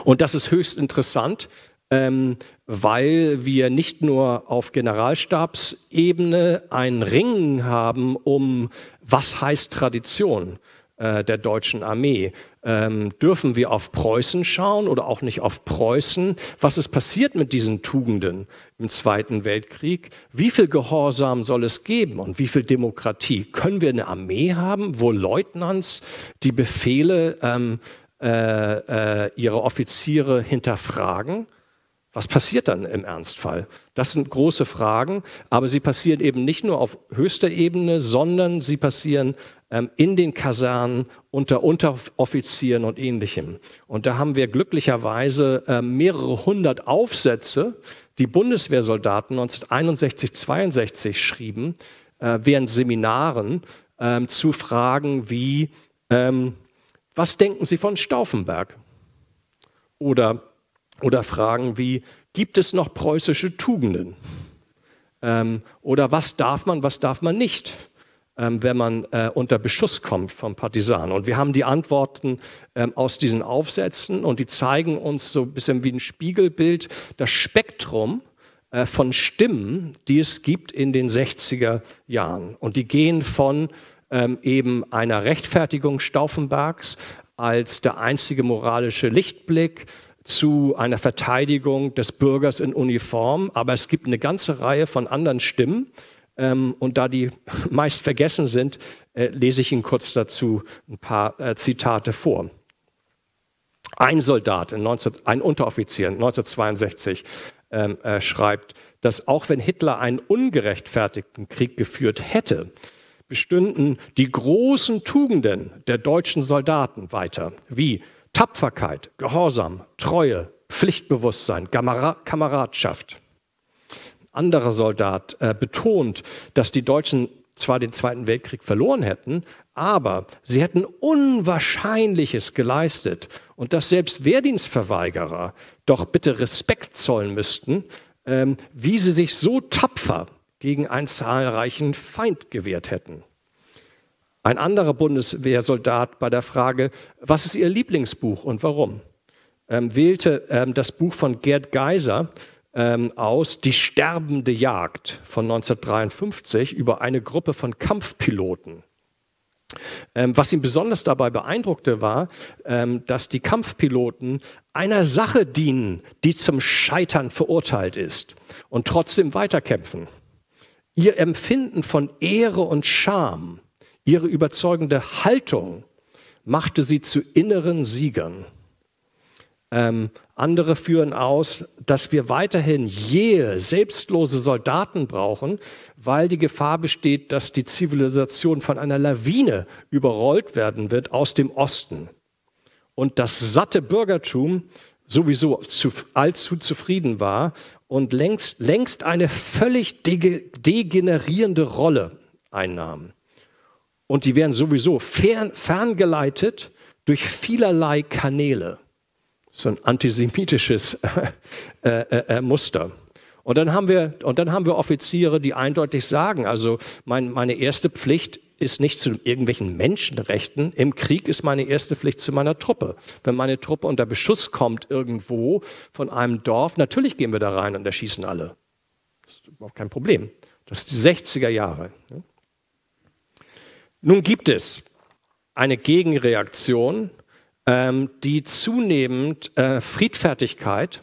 Und das ist höchst interessant, ähm, weil wir nicht nur auf Generalstabsebene ein Ringen haben um, was heißt Tradition äh, der deutschen Armee. Ähm, dürfen wir auf Preußen schauen oder auch nicht auf Preußen? Was ist passiert mit diesen Tugenden im Zweiten Weltkrieg? Wie viel Gehorsam soll es geben und wie viel Demokratie? Können wir eine Armee haben, wo Leutnants die Befehle ähm, äh, äh, ihrer Offiziere hinterfragen? Was passiert dann im Ernstfall? Das sind große Fragen, aber sie passieren eben nicht nur auf höchster Ebene, sondern sie passieren ähm, in den Kasernen unter Unteroffizieren und ähnlichem. Und da haben wir glücklicherweise äh, mehrere hundert Aufsätze, die Bundeswehrsoldaten 1961, 62 schrieben, äh, während Seminaren äh, zu Fragen wie, ähm, was denken Sie von Stauffenberg? Oder oder Fragen wie, gibt es noch preußische Tugenden? Ähm, oder was darf man, was darf man nicht, ähm, wenn man äh, unter Beschuss kommt vom Partisanen? Und wir haben die Antworten ähm, aus diesen Aufsätzen und die zeigen uns so ein bisschen wie ein Spiegelbild das Spektrum äh, von Stimmen, die es gibt in den 60er Jahren. Und die gehen von ähm, eben einer Rechtfertigung Stauffenbergs als der einzige moralische Lichtblick zu einer Verteidigung des Bürgers in Uniform, aber es gibt eine ganze Reihe von anderen Stimmen. Ähm, und da die meist vergessen sind, äh, lese ich Ihnen kurz dazu ein paar äh, Zitate vor. Ein Soldat, 19, ein Unteroffizier 1962 ähm, äh, schreibt, dass auch wenn Hitler einen ungerechtfertigten Krieg geführt hätte, bestünden die großen Tugenden der deutschen Soldaten weiter, wie Tapferkeit, Gehorsam, Treue, Pflichtbewusstsein, Kameradschaft. Ein anderer Soldat äh, betont, dass die Deutschen zwar den Zweiten Weltkrieg verloren hätten, aber sie hätten Unwahrscheinliches geleistet und dass selbst Wehrdienstverweigerer doch bitte Respekt zollen müssten, ähm, wie sie sich so tapfer gegen einen zahlreichen Feind gewehrt hätten. Ein anderer Bundeswehrsoldat bei der Frage, was ist Ihr Lieblingsbuch und warum, ähm, wählte ähm, das Buch von Gerd Geiser ähm, aus, Die sterbende Jagd von 1953 über eine Gruppe von Kampfpiloten. Ähm, was ihn besonders dabei beeindruckte, war, ähm, dass die Kampfpiloten einer Sache dienen, die zum Scheitern verurteilt ist und trotzdem weiterkämpfen. Ihr Empfinden von Ehre und Scham Ihre überzeugende Haltung machte sie zu inneren Siegern. Ähm, andere führen aus, dass wir weiterhin jähe, selbstlose Soldaten brauchen, weil die Gefahr besteht, dass die Zivilisation von einer Lawine überrollt werden wird aus dem Osten. Und das satte Bürgertum sowieso zu, allzu zufrieden war und längst, längst eine völlig degenerierende Rolle einnahmen. Und die werden sowieso fern, ferngeleitet durch vielerlei Kanäle. So ein antisemitisches äh, äh, äh, Muster. Und dann, haben wir, und dann haben wir Offiziere, die eindeutig sagen, also mein, meine erste Pflicht ist nicht zu irgendwelchen Menschenrechten. Im Krieg ist meine erste Pflicht zu meiner Truppe. Wenn meine Truppe unter Beschuss kommt irgendwo von einem Dorf, natürlich gehen wir da rein und erschießen alle. Das ist überhaupt kein Problem. Das ist die 60er Jahre. Nun gibt es eine Gegenreaktion, ähm, die zunehmend äh, Friedfertigkeit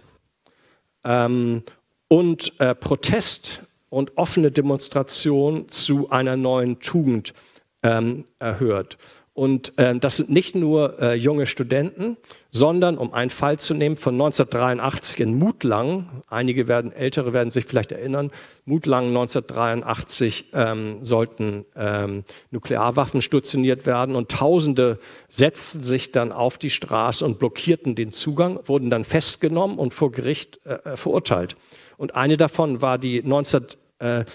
ähm, und äh, Protest und offene Demonstration zu einer neuen Tugend ähm, erhört. Und äh, das sind nicht nur äh, junge Studenten, sondern, um einen Fall zu nehmen, von 1983 in Mutlang, einige werden, ältere werden sich vielleicht erinnern, Mutlang 1983 ähm, sollten ähm, Nuklearwaffen stationiert werden und Tausende setzten sich dann auf die Straße und blockierten den Zugang, wurden dann festgenommen und vor Gericht äh, äh verurteilt. Und eine davon war die 19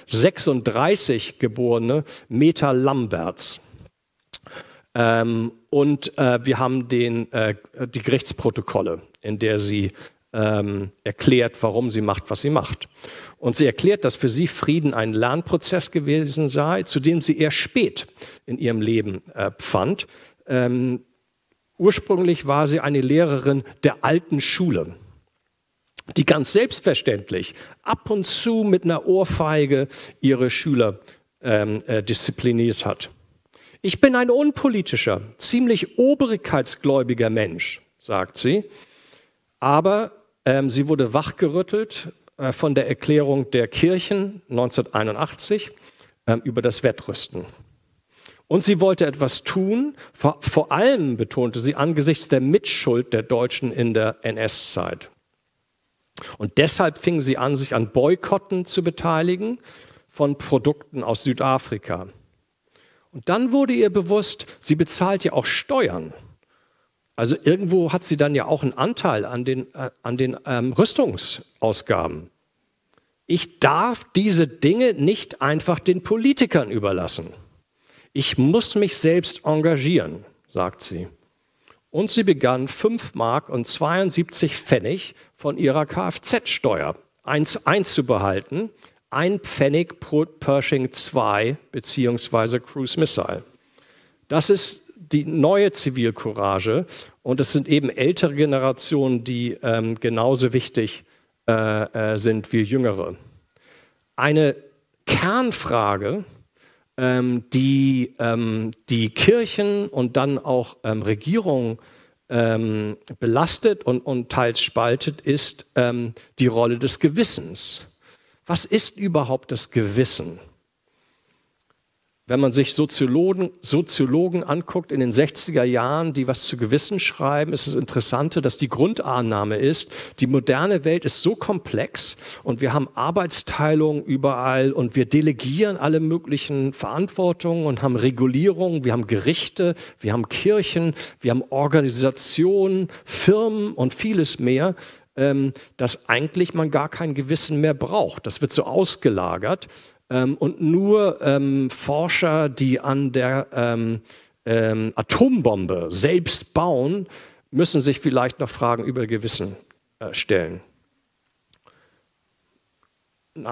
36 geborene Meta Lamberts. Ähm, und äh, wir haben den, äh, die Gerichtsprotokolle, in der sie ähm, erklärt, warum sie macht, was sie macht. Und sie erklärt, dass für sie Frieden ein Lernprozess gewesen sei, zu dem sie eher spät in ihrem Leben äh, fand. Ähm, ursprünglich war sie eine Lehrerin der alten Schule die ganz selbstverständlich ab und zu mit einer Ohrfeige ihre Schüler ähm, äh, diszipliniert hat. Ich bin ein unpolitischer, ziemlich obrigkeitsgläubiger Mensch, sagt sie, aber ähm, sie wurde wachgerüttelt äh, von der Erklärung der Kirchen 1981 äh, über das Wettrüsten. Und sie wollte etwas tun, vor, vor allem betonte sie angesichts der Mitschuld der Deutschen in der NS-Zeit. Und deshalb fingen sie an, sich an Boykotten zu beteiligen von Produkten aus Südafrika. Und dann wurde ihr bewusst, sie bezahlt ja auch Steuern. Also irgendwo hat sie dann ja auch einen Anteil an den, äh, an den ähm, Rüstungsausgaben. Ich darf diese Dinge nicht einfach den Politikern überlassen. Ich muss mich selbst engagieren, sagt sie. Und sie begann 5 Mark und 72 Pfennig von ihrer Kfz-Steuer einzubehalten. Ein Pfennig pro Pershing 2 beziehungsweise Cruise Missile. Das ist die neue Zivilcourage und es sind eben ältere Generationen, die ähm, genauso wichtig äh, äh, sind wie jüngere. Eine Kernfrage, ähm, die ähm, die Kirchen und dann auch ähm, Regierungen ähm, belastet und, und teils spaltet, ist ähm, die Rolle des Gewissens. Was ist überhaupt das Gewissen? Wenn man sich Soziologen, Soziologen anguckt in den 60er Jahren, die was zu Gewissen schreiben, ist es interessant, dass die Grundannahme ist, die moderne Welt ist so komplex und wir haben Arbeitsteilung überall und wir delegieren alle möglichen Verantwortungen und haben Regulierungen, wir haben Gerichte, wir haben Kirchen, wir haben Organisationen, Firmen und vieles mehr dass eigentlich man gar kein Gewissen mehr braucht. Das wird so ausgelagert. Ähm, und nur ähm, Forscher, die an der ähm, ähm, Atombombe selbst bauen, müssen sich vielleicht noch Fragen über Gewissen äh, stellen.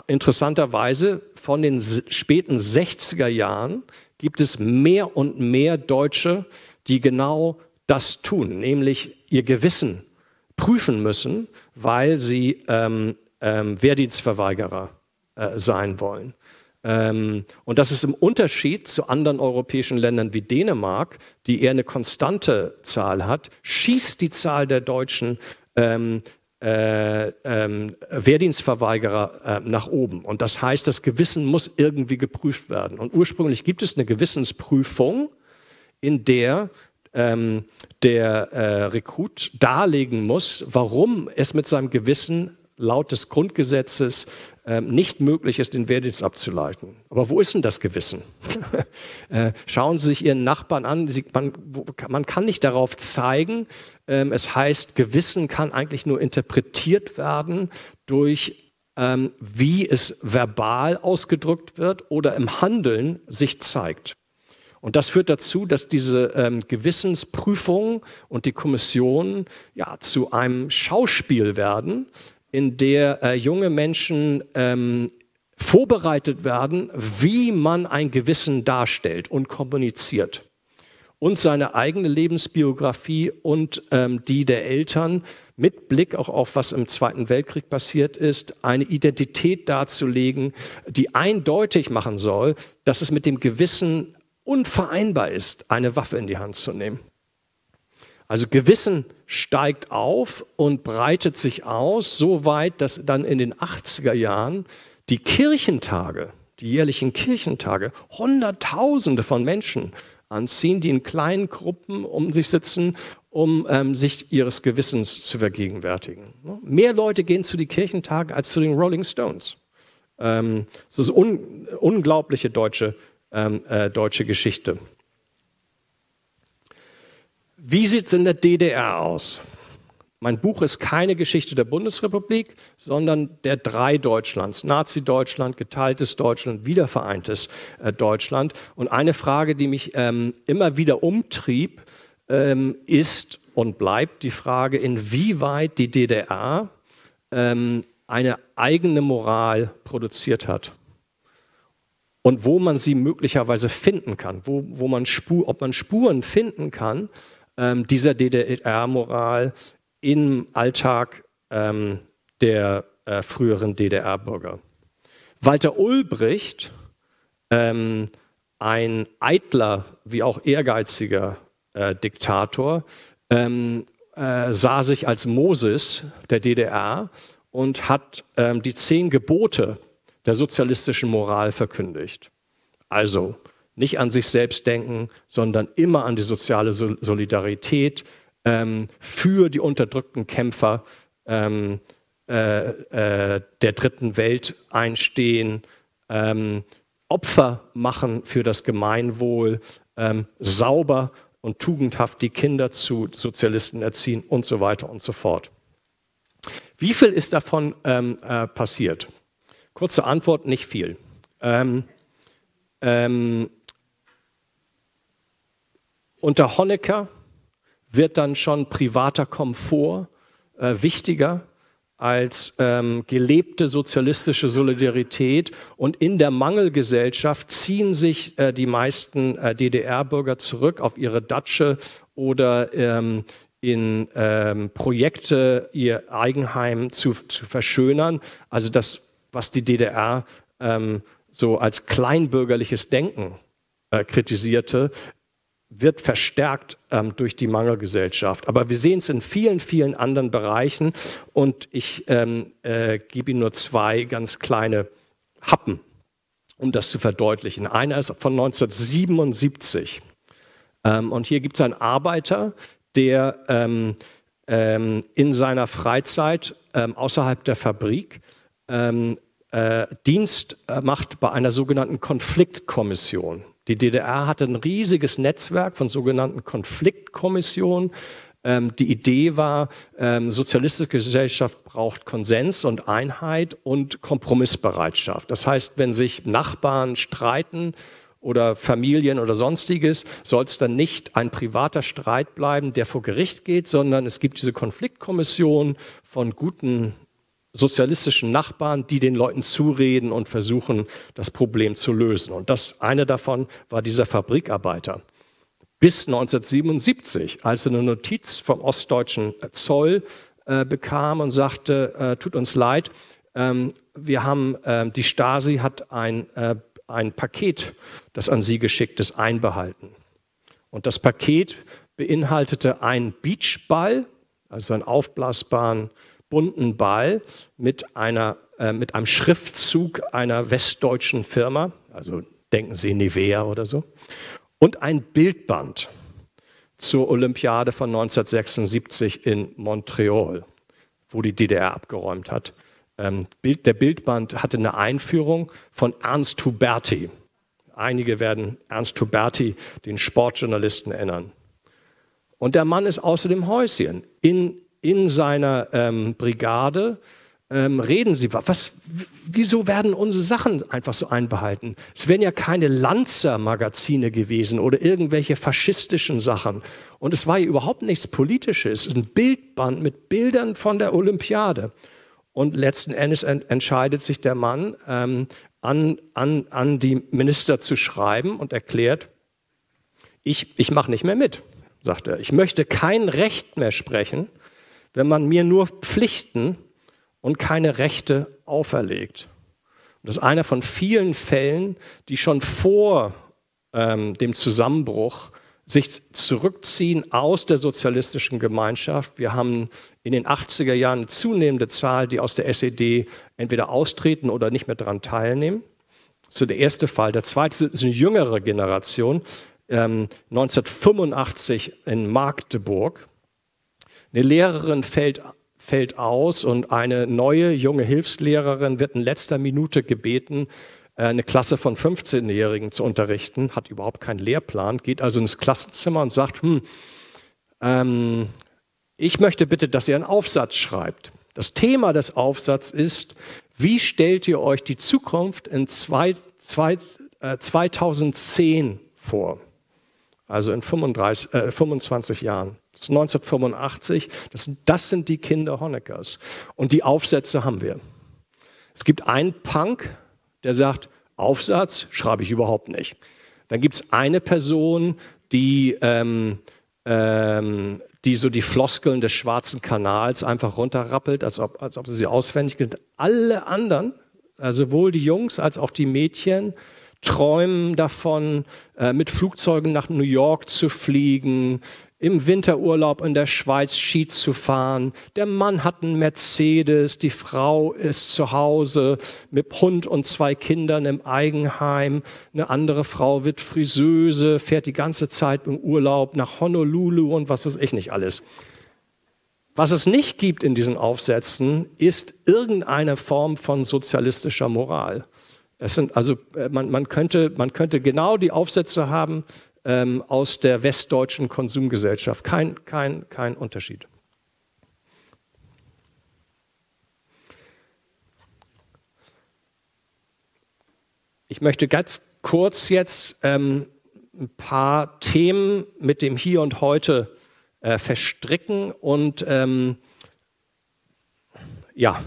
Interessanterweise, von den späten 60er Jahren gibt es mehr und mehr Deutsche, die genau das tun, nämlich ihr Gewissen prüfen müssen, weil sie ähm, ähm, Wehrdienstverweigerer äh, sein wollen. Ähm, und das ist im Unterschied zu anderen europäischen Ländern wie Dänemark, die eher eine konstante Zahl hat, schießt die Zahl der Deutschen ähm, äh, ähm, Wehrdienstverweigerer äh, nach oben. Und das heißt, das Gewissen muss irgendwie geprüft werden. Und ursprünglich gibt es eine Gewissensprüfung, in der ähm, der äh, Rekrut darlegen muss, warum es mit seinem Gewissen laut des Grundgesetzes äh, nicht möglich ist, den Wehrdienst abzuleiten. Aber wo ist denn das Gewissen? äh, schauen Sie sich Ihren Nachbarn an. Sie, man, wo, man, kann nicht darauf zeigen. Ähm, es heißt, Gewissen kann eigentlich nur interpretiert werden durch ähm, wie es verbal ausgedrückt wird oder im Handeln sich zeigt. Und das führt dazu, dass diese ähm, Gewissensprüfung und die Kommission ja, zu einem Schauspiel werden, in der äh, junge Menschen ähm, vorbereitet werden, wie man ein Gewissen darstellt und kommuniziert. Und seine eigene Lebensbiografie und ähm, die der Eltern mit Blick auch auf, was im Zweiten Weltkrieg passiert ist, eine Identität darzulegen, die eindeutig machen soll, dass es mit dem Gewissen unvereinbar ist, eine Waffe in die Hand zu nehmen. Also Gewissen steigt auf und breitet sich aus, so weit, dass dann in den 80er Jahren die Kirchentage, die jährlichen Kirchentage, Hunderttausende von Menschen anziehen, die in kleinen Gruppen um sich sitzen, um ähm, sich ihres Gewissens zu vergegenwärtigen. Mehr Leute gehen zu den Kirchentagen als zu den Rolling Stones. Ähm, das ist un unglaubliche deutsche, ähm, äh, deutsche Geschichte. Wie sieht es in der DDR aus? Mein Buch ist keine Geschichte der Bundesrepublik, sondern der drei Deutschlands. Nazi-Deutschland, geteiltes Deutschland, wiedervereintes äh, Deutschland. Und eine Frage, die mich ähm, immer wieder umtrieb, ähm, ist und bleibt die Frage, inwieweit die DDR ähm, eine eigene Moral produziert hat und wo man sie möglicherweise finden kann, wo, wo man Spur, ob man Spuren finden kann, ähm, dieser DDR-Moral im Alltag ähm, der äh, früheren DDR-Bürger. Walter Ulbricht, ähm, ein eitler wie auch ehrgeiziger äh, Diktator, ähm, äh, sah sich als Moses der DDR und hat ähm, die zehn Gebote der sozialistischen Moral verkündigt. Also nicht an sich selbst denken, sondern immer an die soziale Solidarität ähm, für die unterdrückten Kämpfer ähm, äh, äh, der dritten Welt einstehen, ähm, Opfer machen für das Gemeinwohl, ähm, sauber und tugendhaft die Kinder zu Sozialisten erziehen und so weiter und so fort. Wie viel ist davon ähm, äh, passiert? Kurze Antwort, nicht viel. Ähm, ähm, unter Honecker wird dann schon privater Komfort äh, wichtiger als ähm, gelebte sozialistische Solidarität. Und in der Mangelgesellschaft ziehen sich äh, die meisten äh, DDR-Bürger zurück auf ihre Datsche oder ähm, in ähm, Projekte, ihr Eigenheim zu, zu verschönern. Also das, was die DDR ähm, so als kleinbürgerliches Denken äh, kritisierte, wird verstärkt ähm, durch die Mangelgesellschaft. Aber wir sehen es in vielen, vielen anderen Bereichen und ich ähm, äh, gebe Ihnen nur zwei ganz kleine Happen, um das zu verdeutlichen. Einer ist von 1977 ähm, und hier gibt es einen Arbeiter, der ähm, ähm, in seiner Freizeit ähm, außerhalb der Fabrik äh, Dienst äh, macht bei einer sogenannten Konfliktkommission. Die DDR hatte ein riesiges Netzwerk von sogenannten Konfliktkommissionen. Ähm, die Idee war, ähm, sozialistische Gesellschaft braucht Konsens und Einheit und Kompromissbereitschaft. Das heißt, wenn sich Nachbarn streiten oder Familien oder sonstiges, soll es dann nicht ein privater Streit bleiben, der vor Gericht geht, sondern es gibt diese Konfliktkommission von guten sozialistischen Nachbarn, die den Leuten zureden und versuchen, das Problem zu lösen. Und das eine davon war dieser Fabrikarbeiter. Bis 1977, als er eine Notiz vom ostdeutschen Zoll äh, bekam und sagte, äh, tut uns leid, ähm, wir haben, äh, die Stasi hat ein, äh, ein Paket, das an sie geschickt ist, einbehalten. Und das Paket beinhaltete einen Beachball, also einen aufblasbaren bunten Ball mit, einer, äh, mit einem Schriftzug einer westdeutschen Firma, also denken Sie Nivea oder so, und ein Bildband zur Olympiade von 1976 in Montreal. wo die DDR abgeräumt hat. Ähm, Bild, der Bildband hatte eine Einführung von Ernst Huberti. Einige werden Ernst Huberti, den Sportjournalisten, erinnern. Und der Mann ist außer dem Häuschen. In, in seiner ähm, Brigade ähm, reden sie. Was, wieso werden unsere Sachen einfach so einbehalten? Es wären ja keine Lanzer-Magazine gewesen oder irgendwelche faschistischen Sachen. Und es war ja überhaupt nichts Politisches. Ein Bildband mit Bildern von der Olympiade. Und letzten Endes entscheidet sich der Mann, ähm, an, an, an die Minister zu schreiben und erklärt, ich, ich mache nicht mehr mit, sagt er. Ich möchte kein Recht mehr sprechen, wenn man mir nur Pflichten und keine Rechte auferlegt. Das ist einer von vielen Fällen, die schon vor ähm, dem Zusammenbruch sich zurückziehen aus der sozialistischen Gemeinschaft. Wir haben in den 80er Jahren eine zunehmende Zahl, die aus der SED entweder austreten oder nicht mehr daran teilnehmen. So der erste Fall. Der zweite ist eine jüngere Generation, ähm, 1985 in Magdeburg. Eine Lehrerin fällt, fällt aus und eine neue junge Hilfslehrerin wird in letzter Minute gebeten, äh, eine Klasse von 15-Jährigen zu unterrichten, hat überhaupt keinen Lehrplan, geht also ins Klassenzimmer und sagt, hm, ähm, ich möchte bitte, dass ihr einen Aufsatz schreibt. Das Thema des Aufsatzes ist, wie stellt ihr euch die Zukunft in zwei, zwei, äh, 2010 vor? Also in 35, äh, 25 Jahren. Das ist 1985. Das, das sind die Kinder Honeckers. Und die Aufsätze haben wir. Es gibt einen Punk, der sagt, Aufsatz schreibe ich überhaupt nicht. Dann gibt es eine Person, die, ähm, ähm, die so die Floskeln des Schwarzen Kanals einfach runterrappelt, als ob, als ob sie sie auswendig kennt. Alle anderen, also sowohl die Jungs als auch die Mädchen, träumen davon, äh, mit Flugzeugen nach New York zu fliegen, im Winterurlaub in der Schweiz Ski zu fahren. Der Mann hat einen Mercedes, die Frau ist zu Hause mit Hund und zwei Kindern im Eigenheim. Eine andere Frau wird Friseuse, fährt die ganze Zeit im Urlaub nach Honolulu und was weiß ich nicht alles. Was es nicht gibt in diesen Aufsätzen, ist irgendeine Form von sozialistischer Moral. Es sind also, äh, man, man, könnte, man könnte genau die Aufsätze haben, ähm, aus der westdeutschen Konsumgesellschaft. Kein, kein, kein Unterschied. Ich möchte ganz kurz jetzt ähm, ein paar Themen mit dem Hier und Heute äh, verstricken und ähm, ja,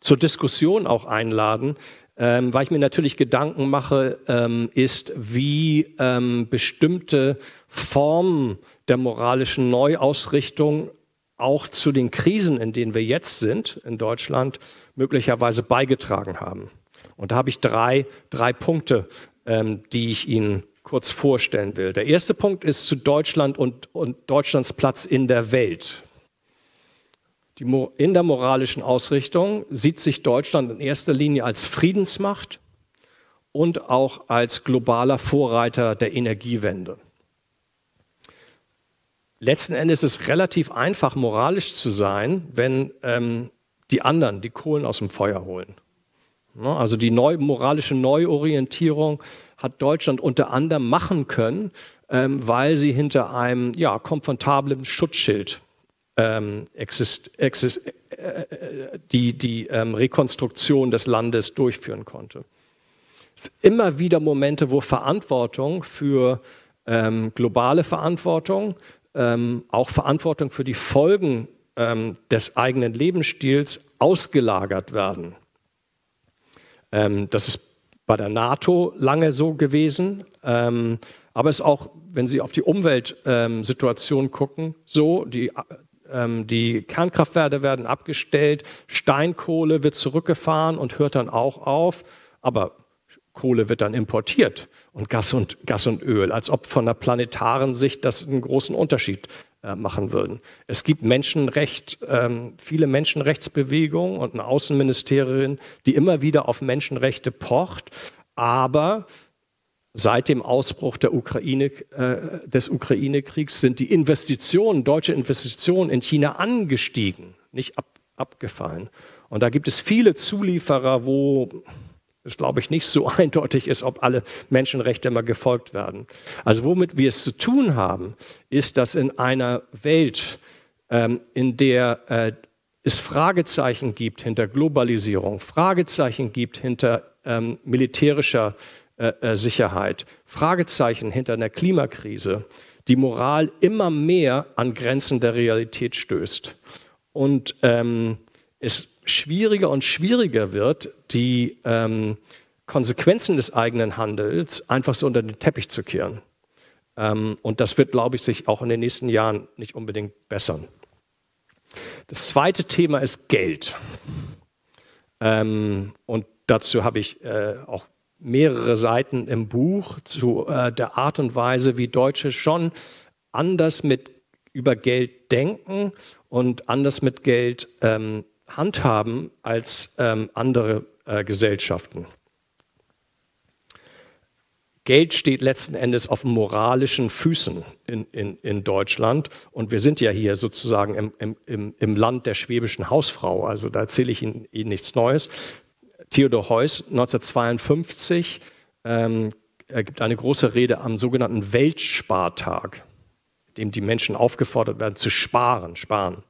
zur Diskussion auch einladen. Ähm, weil ich mir natürlich Gedanken mache, ähm, ist, wie ähm, bestimmte Formen der moralischen Neuausrichtung auch zu den Krisen, in denen wir jetzt sind in Deutschland, möglicherweise beigetragen haben. Und da habe ich drei, drei Punkte, ähm, die ich Ihnen kurz vorstellen will. Der erste Punkt ist zu Deutschland und, und Deutschlands Platz in der Welt. Die, in der moralischen Ausrichtung sieht sich Deutschland in erster Linie als Friedensmacht und auch als globaler Vorreiter der Energiewende. Letzten Endes ist es relativ einfach, moralisch zu sein, wenn ähm, die anderen die Kohlen aus dem Feuer holen. Also die neu, moralische Neuorientierung hat Deutschland unter anderem machen können, ähm, weil sie hinter einem ja, komfortablen Schutzschild ähm, exist, exist, äh, die, die ähm, Rekonstruktion des Landes durchführen konnte. Es sind immer wieder Momente, wo Verantwortung für ähm, globale Verantwortung, ähm, auch Verantwortung für die Folgen ähm, des eigenen Lebensstils ausgelagert werden. Ähm, das ist bei der NATO lange so gewesen, aber es ist auch, wenn Sie auf die Umweltsituation gucken, so. Die ähm, die Kernkraftwerke werden abgestellt, Steinkohle wird zurückgefahren und hört dann auch auf, aber Kohle wird dann importiert und Gas und, Gas und Öl, als ob von der planetaren Sicht das einen großen Unterschied äh, machen würden. Es gibt Menschenrecht, ähm, viele Menschenrechtsbewegungen und eine Außenministerin, die immer wieder auf Menschenrechte pocht, aber Seit dem Ausbruch Ukraine, äh, des Ukraine-Kriegs sind die Investitionen, deutsche Investitionen in China angestiegen. Nicht ab, abgefallen. Und da gibt es viele Zulieferer, wo es, glaube ich, nicht so eindeutig ist, ob alle Menschenrechte immer gefolgt werden. Also womit wir es zu tun haben, ist, dass in einer Welt, ähm, in der äh, es Fragezeichen gibt hinter Globalisierung, Fragezeichen gibt hinter ähm, militärischer äh, äh, Sicherheit, Fragezeichen hinter einer Klimakrise, die Moral immer mehr an Grenzen der Realität stößt. Und ähm, es schwieriger und schwieriger wird, die ähm, Konsequenzen des eigenen Handels einfach so unter den Teppich zu kehren. Ähm, und das wird, glaube ich, sich auch in den nächsten Jahren nicht unbedingt bessern. Das zweite Thema ist Geld. Ähm, und dazu habe ich äh, auch mehrere Seiten im Buch zu äh, der Art und Weise, wie Deutsche schon anders mit über Geld denken und anders mit Geld ähm, handhaben als ähm, andere äh, Gesellschaften. Geld steht letzten Endes auf moralischen Füßen in, in, in Deutschland. Und wir sind ja hier sozusagen im, im, im Land der schwäbischen Hausfrau. Also da erzähle ich Ihnen, Ihnen nichts Neues. Theodor Heuss 1952 ähm, er gibt eine große Rede am sogenannten Weltspartag, dem die Menschen aufgefordert werden zu sparen, sparen.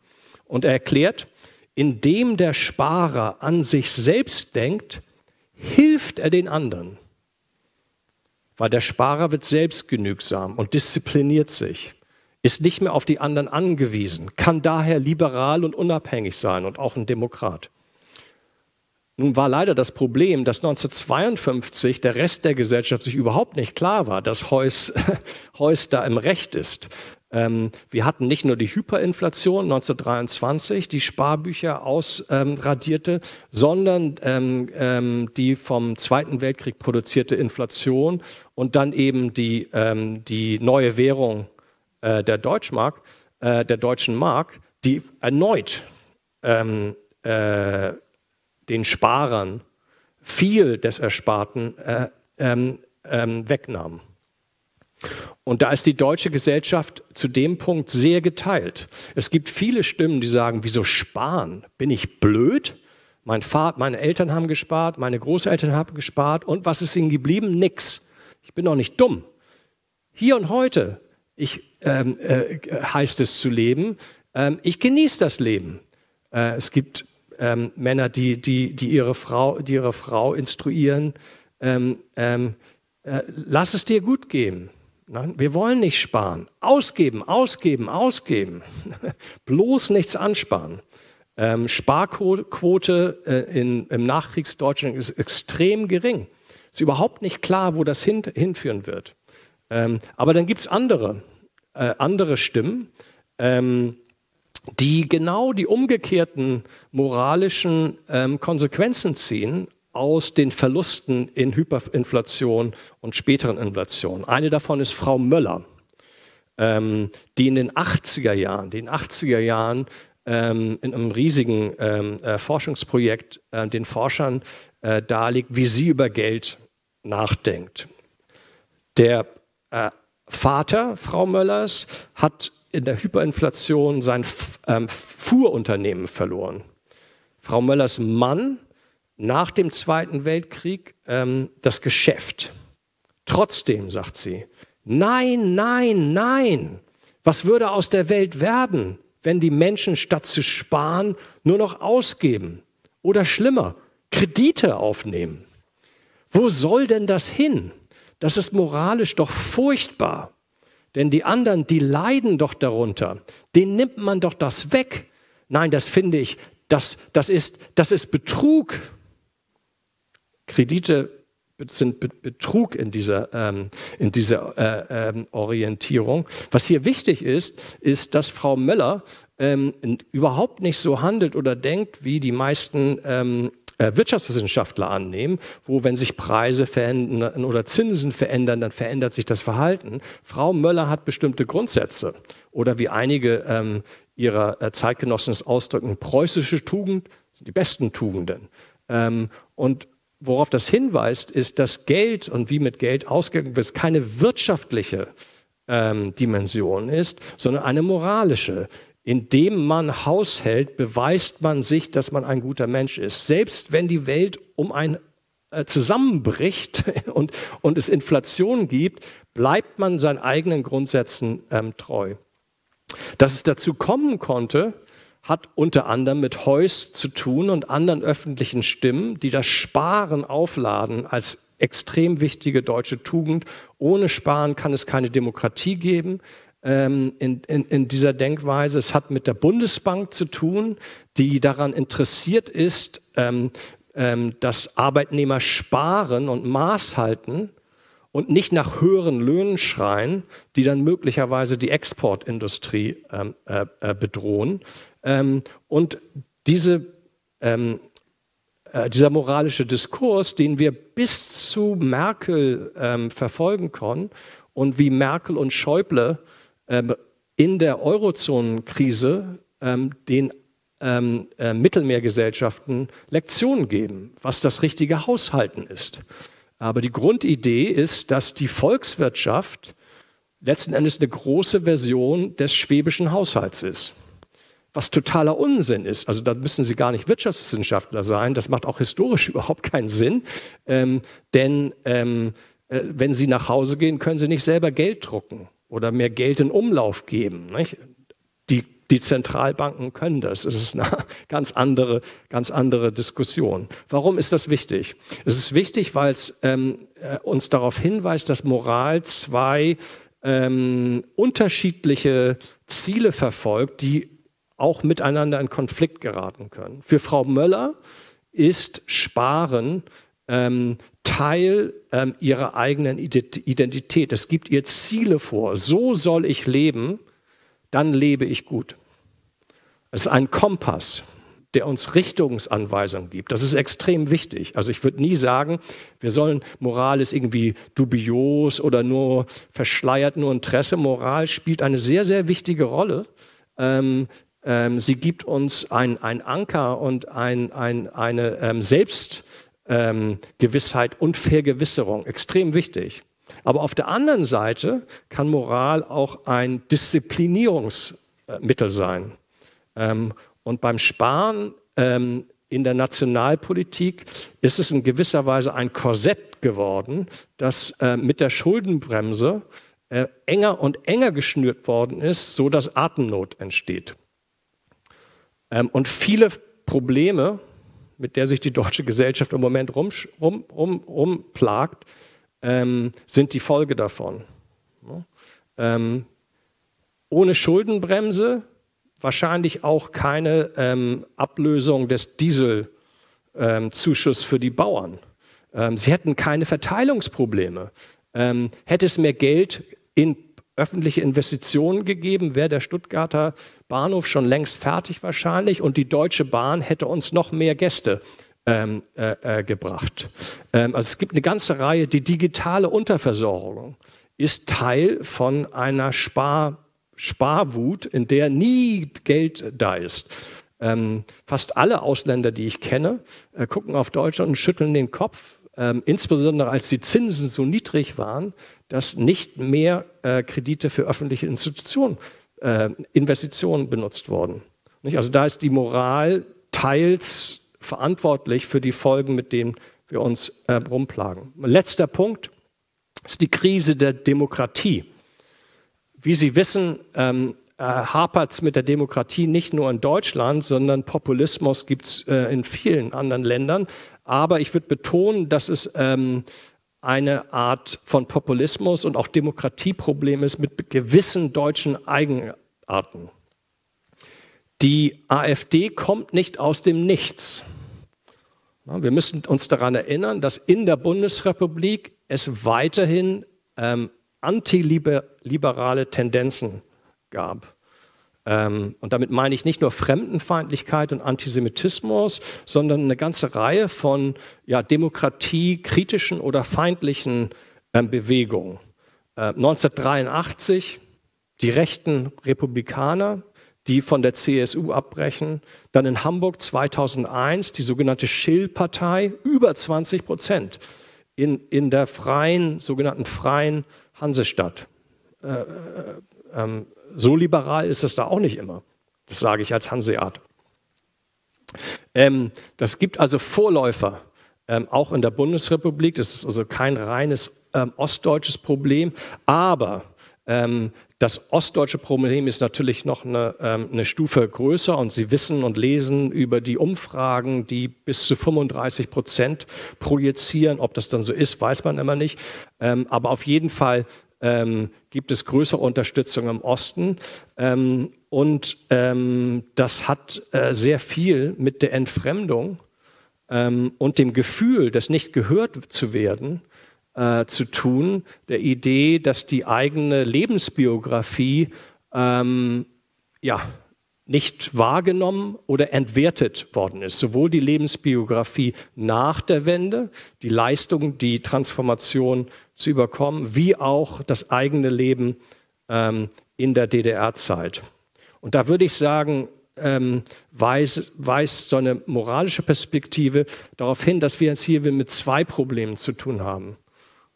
Und er erklärt, indem der Sparer an sich selbst denkt, hilft er den anderen. Weil der Sparer wird selbstgenügsam und diszipliniert sich, ist nicht mehr auf die anderen angewiesen, kann daher liberal und unabhängig sein und auch ein Demokrat. Nun war leider das Problem, dass 1952 der Rest der Gesellschaft sich überhaupt nicht klar war, dass Heuss, Heuss da im Recht ist. Ähm, wir hatten nicht nur die Hyperinflation 1923, die Sparbücher ausradierte, sondern ähm, ähm, die vom Zweiten Weltkrieg produzierte Inflation und dann eben die, ähm, die neue Währung äh, der Deutschmark, äh, der deutschen Mark, die erneut ähm, äh, den Sparern viel des Ersparten äh, ähm, ähm, wegnahm. Und da ist die deutsche Gesellschaft zu dem Punkt sehr geteilt. Es gibt viele Stimmen, die sagen, wieso sparen? Bin ich blöd? Mein Vater, meine Eltern haben gespart, meine Großeltern haben gespart und was ist ihnen geblieben? Nix. Ich bin doch nicht dumm. Hier und heute ich, ähm, äh, heißt es zu leben. Ähm, ich genieße das Leben. Äh, es gibt ähm, Männer, die, die, die, ihre Frau, die ihre Frau instruieren, ähm, ähm, äh, lass es dir gut gehen. Nein, wir wollen nicht sparen. Ausgeben, ausgeben, ausgeben. Bloß nichts ansparen. Ähm, Sparquote äh, in, im Nachkriegsdeutschland ist extrem gering. Ist überhaupt nicht klar, wo das hin, hinführen wird. Ähm, aber dann gibt es andere, äh, andere Stimmen. Ähm, die genau die umgekehrten moralischen ähm, Konsequenzen ziehen aus den Verlusten in Hyperinflation und späteren Inflation. Eine davon ist Frau Möller, ähm, die in den 80er Jahren, den 80er Jahren ähm, in einem riesigen ähm, äh, Forschungsprojekt äh, den Forschern äh, darlegt, wie sie über Geld nachdenkt. Der äh, Vater Frau Möllers hat in der Hyperinflation sein ähm, Fuhrunternehmen verloren. Frau Möllers Mann nach dem Zweiten Weltkrieg ähm, das Geschäft. Trotzdem, sagt sie, nein, nein, nein, was würde aus der Welt werden, wenn die Menschen statt zu sparen nur noch ausgeben oder schlimmer, Kredite aufnehmen? Wo soll denn das hin? Das ist moralisch doch furchtbar. Denn die anderen, die leiden doch darunter. Den nimmt man doch das weg. Nein, das finde ich, das, das, ist, das ist Betrug. Kredite sind Betrug in dieser, ähm, in dieser äh, ähm, Orientierung. Was hier wichtig ist, ist, dass Frau Möller ähm, überhaupt nicht so handelt oder denkt, wie die meisten ähm, äh, Wirtschaftswissenschaftler annehmen, wo wenn sich Preise verändern oder Zinsen verändern, dann verändert sich das Verhalten. Frau Möller hat bestimmte Grundsätze oder wie einige ähm, ihrer äh, Zeitgenossen es ausdrücken, preußische Tugend sind die besten Tugenden. Ähm, und worauf das hinweist, ist, dass Geld und wie mit Geld ausgegangen wird, keine wirtschaftliche ähm, Dimension ist, sondern eine moralische. Indem man haushält, beweist man sich, dass man ein guter Mensch ist. Selbst wenn die Welt um ein äh, zusammenbricht und, und es Inflation gibt, bleibt man seinen eigenen Grundsätzen ähm, treu. Dass es dazu kommen konnte, hat unter anderem mit Heuss zu tun und anderen öffentlichen Stimmen, die das Sparen aufladen als extrem wichtige deutsche Tugend. Ohne Sparen kann es keine Demokratie geben ähm, in, in, in dieser Denkweise. Es hat mit der Bundesbank zu tun, die daran interessiert ist, ähm, ähm, dass Arbeitnehmer sparen und Maß halten und nicht nach höheren Löhnen schreien, die dann möglicherweise die Exportindustrie ähm, äh, äh, bedrohen. Ähm, und diese, ähm, äh, dieser moralische Diskurs, den wir bis zu Merkel ähm, verfolgen konnten und wie Merkel und Schäuble in der Eurozonenkrise ähm, den ähm, äh, Mittelmeergesellschaften Lektionen geben, was das richtige Haushalten ist. Aber die Grundidee ist, dass die Volkswirtschaft letzten Endes eine große Version des schwäbischen Haushalts ist. Was totaler Unsinn ist. Also da müssen Sie gar nicht Wirtschaftswissenschaftler sein. Das macht auch historisch überhaupt keinen Sinn. Ähm, denn ähm, äh, wenn Sie nach Hause gehen, können Sie nicht selber Geld drucken oder mehr Geld in Umlauf geben. Nicht? Die die Zentralbanken können das. Es ist eine ganz andere, ganz andere Diskussion. Warum ist das wichtig? Es ist wichtig, weil es ähm, äh, uns darauf hinweist, dass Moral zwei ähm, unterschiedliche Ziele verfolgt, die auch miteinander in Konflikt geraten können. Für Frau Möller ist Sparen ähm, Teil ähm, ihrer eigenen Identität. Es gibt ihr Ziele vor. So soll ich leben, dann lebe ich gut. Es ist ein Kompass, der uns Richtungsanweisungen gibt. Das ist extrem wichtig. Also ich würde nie sagen, wir sollen, Moral ist irgendwie dubios oder nur verschleiert, nur Interesse. Moral spielt eine sehr, sehr wichtige Rolle. Ähm, ähm, sie gibt uns ein, ein Anker und ein, ein, eine ähm, Selbstgewissheit und Vergewisserung. Extrem wichtig. Aber auf der anderen Seite kann Moral auch ein Disziplinierungsmittel sein. Ähm, und beim Sparen ähm, in der Nationalpolitik ist es in gewisser Weise ein Korsett geworden, das äh, mit der Schuldenbremse äh, enger und enger geschnürt worden ist, so dass Atemnot entsteht. Ähm, und viele Probleme, mit der sich die deutsche Gesellschaft im Moment rumplagt, rum, rum, rum ähm, sind die Folge davon. Ähm, ohne Schuldenbremse wahrscheinlich auch keine ähm, Ablösung des Dieselzuschusses ähm, für die Bauern. Ähm, sie hätten keine Verteilungsprobleme. Ähm, hätte es mehr Geld in öffentliche Investitionen gegeben, wäre der Stuttgarter Bahnhof schon längst fertig wahrscheinlich und die Deutsche Bahn hätte uns noch mehr Gäste ähm, äh, äh, gebracht. Ähm, also es gibt eine ganze Reihe, die digitale Unterversorgung ist Teil von einer Spar- Sparwut, in der nie Geld da ist. Ähm, fast alle Ausländer, die ich kenne, äh, gucken auf Deutschland und schütteln den Kopf, ähm, insbesondere als die Zinsen so niedrig waren, dass nicht mehr äh, Kredite für öffentliche Institutionen, äh, Investitionen benutzt wurden. Nicht? Also da ist die Moral teils verantwortlich für die Folgen, mit denen wir uns äh, rumplagen. Letzter Punkt ist die Krise der Demokratie. Wie Sie wissen, ähm, äh, hapert es mit der Demokratie nicht nur in Deutschland, sondern Populismus gibt es äh, in vielen anderen Ländern. Aber ich würde betonen, dass es ähm, eine Art von Populismus und auch Demokratieproblem ist mit gewissen deutschen Eigenarten. Die AfD kommt nicht aus dem Nichts. Wir müssen uns daran erinnern, dass in der Bundesrepublik es weiterhin ähm, antiliberale Tendenzen gab. Ähm, und damit meine ich nicht nur Fremdenfeindlichkeit und Antisemitismus, sondern eine ganze Reihe von ja, demokratiekritischen oder feindlichen ähm, Bewegungen. Äh, 1983 die rechten Republikaner, die von der CSU abbrechen. Dann in Hamburg 2001 die sogenannte Schill-Partei, über 20 Prozent in, in der freien, sogenannten freien Hansestadt. Äh, äh, ähm, so liberal ist es da auch nicht immer. Das sage ich als Hanseat. Ähm, das gibt also Vorläufer, ähm, auch in der Bundesrepublik. Das ist also kein reines ähm, ostdeutsches Problem, aber ähm, das ostdeutsche Problem ist natürlich noch eine, ähm, eine, Stufe größer und Sie wissen und lesen über die Umfragen, die bis zu 35 Prozent projizieren. Ob das dann so ist, weiß man immer nicht. Ähm, aber auf jeden Fall gibt es größere Unterstützung im Osten. und das hat äh, sehr viel mit der Entfremdung und dem Gefühl, das nicht gehört zu werden, äh, zu tun, der Idee, dass die eigene Lebensbiografie ähm, ja, nicht wahrgenommen oder entwertet worden ist. Sowohl die Lebensbiografie nach der Wende, die Leistung, die Transformation zu überkommen, wie auch das eigene Leben ähm, in der DDR-Zeit. Und da würde ich sagen, ähm, weist, weist so eine moralische Perspektive darauf hin, dass wir es hier mit zwei Problemen zu tun haben.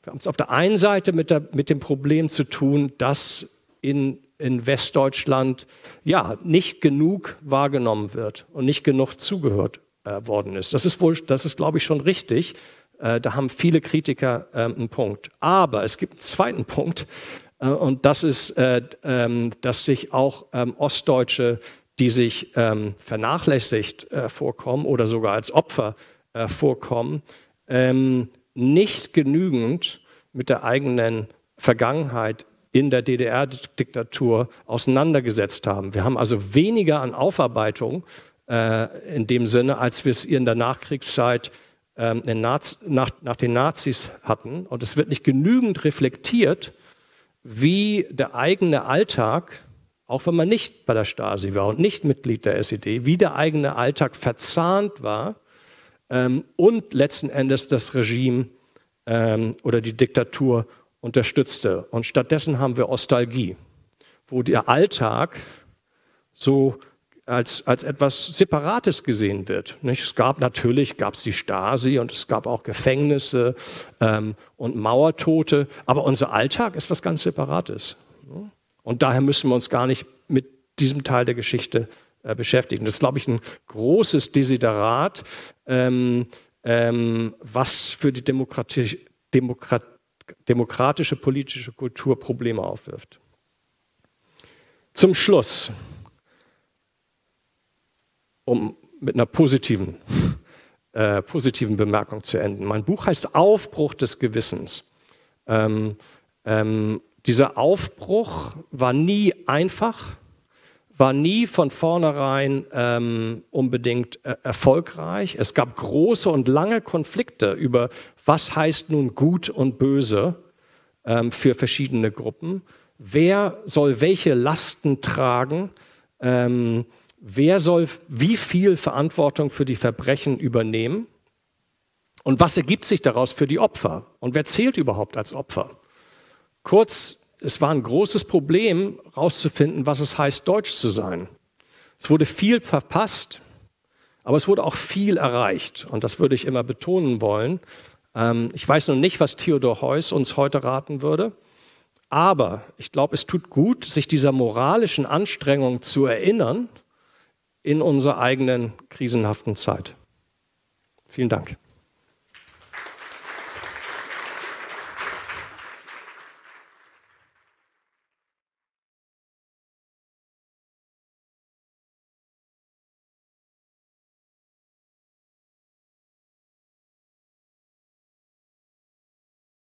Wir haben es auf der einen Seite mit, der, mit dem Problem zu tun, dass in, in Westdeutschland ja nicht genug wahrgenommen wird und nicht genug zugehört äh, worden ist. Das ist wohl, das ist, glaube ich, schon richtig. Äh, da haben viele Kritiker äh, einen Punkt. Aber es gibt einen zweiten Punkt, äh, und das ist, äh, ähm, dass sich auch ähm, Ostdeutsche, die sich ähm, vernachlässigt äh, vorkommen oder sogar als Opfer vorkommen, nicht genügend mit der eigenen Vergangenheit in der DDR-Diktatur auseinandergesetzt haben. Wir haben also weniger an Aufarbeitung äh, in dem Sinne, als wir es in der Nachkriegszeit äh, Naz nach, nach den Nazis hatten. Und es wird nicht genügend reflektiert, wie der eigene Alltag, auch wenn man nicht bei der Stasi war und nicht Mitglied der SED, wie der eigene Alltag verzahnt war ähm, und letzten Endes das Regime ähm, oder die Diktatur unterstützte. Und stattdessen haben wir Ostalgie, wo der Alltag so als, als etwas Separates gesehen wird. Nicht? Es gab natürlich gab's die Stasi und es gab auch Gefängnisse ähm, und Mauertote, aber unser Alltag ist was ganz Separates. Und daher müssen wir uns gar nicht mit diesem Teil der Geschichte äh, beschäftigen. Das ist, glaube ich, ein großes Desiderat, ähm, ähm, was für die demokratische, Demokrat, demokratische politische Kultur Probleme aufwirft. Zum Schluss, um mit einer positiven, äh, positiven Bemerkung zu enden. Mein Buch heißt Aufbruch des Gewissens. Ähm, ähm, dieser Aufbruch war nie einfach war nie von vornherein ähm, unbedingt äh, erfolgreich. Es gab große und lange Konflikte über, was heißt nun gut und böse ähm, für verschiedene Gruppen. Wer soll welche Lasten tragen? Ähm, wer soll wie viel Verantwortung für die Verbrechen übernehmen? Und was ergibt sich daraus für die Opfer? Und wer zählt überhaupt als Opfer? Kurz es war ein großes Problem, herauszufinden, was es heißt, deutsch zu sein. Es wurde viel verpasst, aber es wurde auch viel erreicht. Und das würde ich immer betonen wollen. Ähm, ich weiß noch nicht, was Theodor Heuss uns heute raten würde. Aber ich glaube, es tut gut, sich dieser moralischen Anstrengung zu erinnern in unserer eigenen krisenhaften Zeit. Vielen Dank.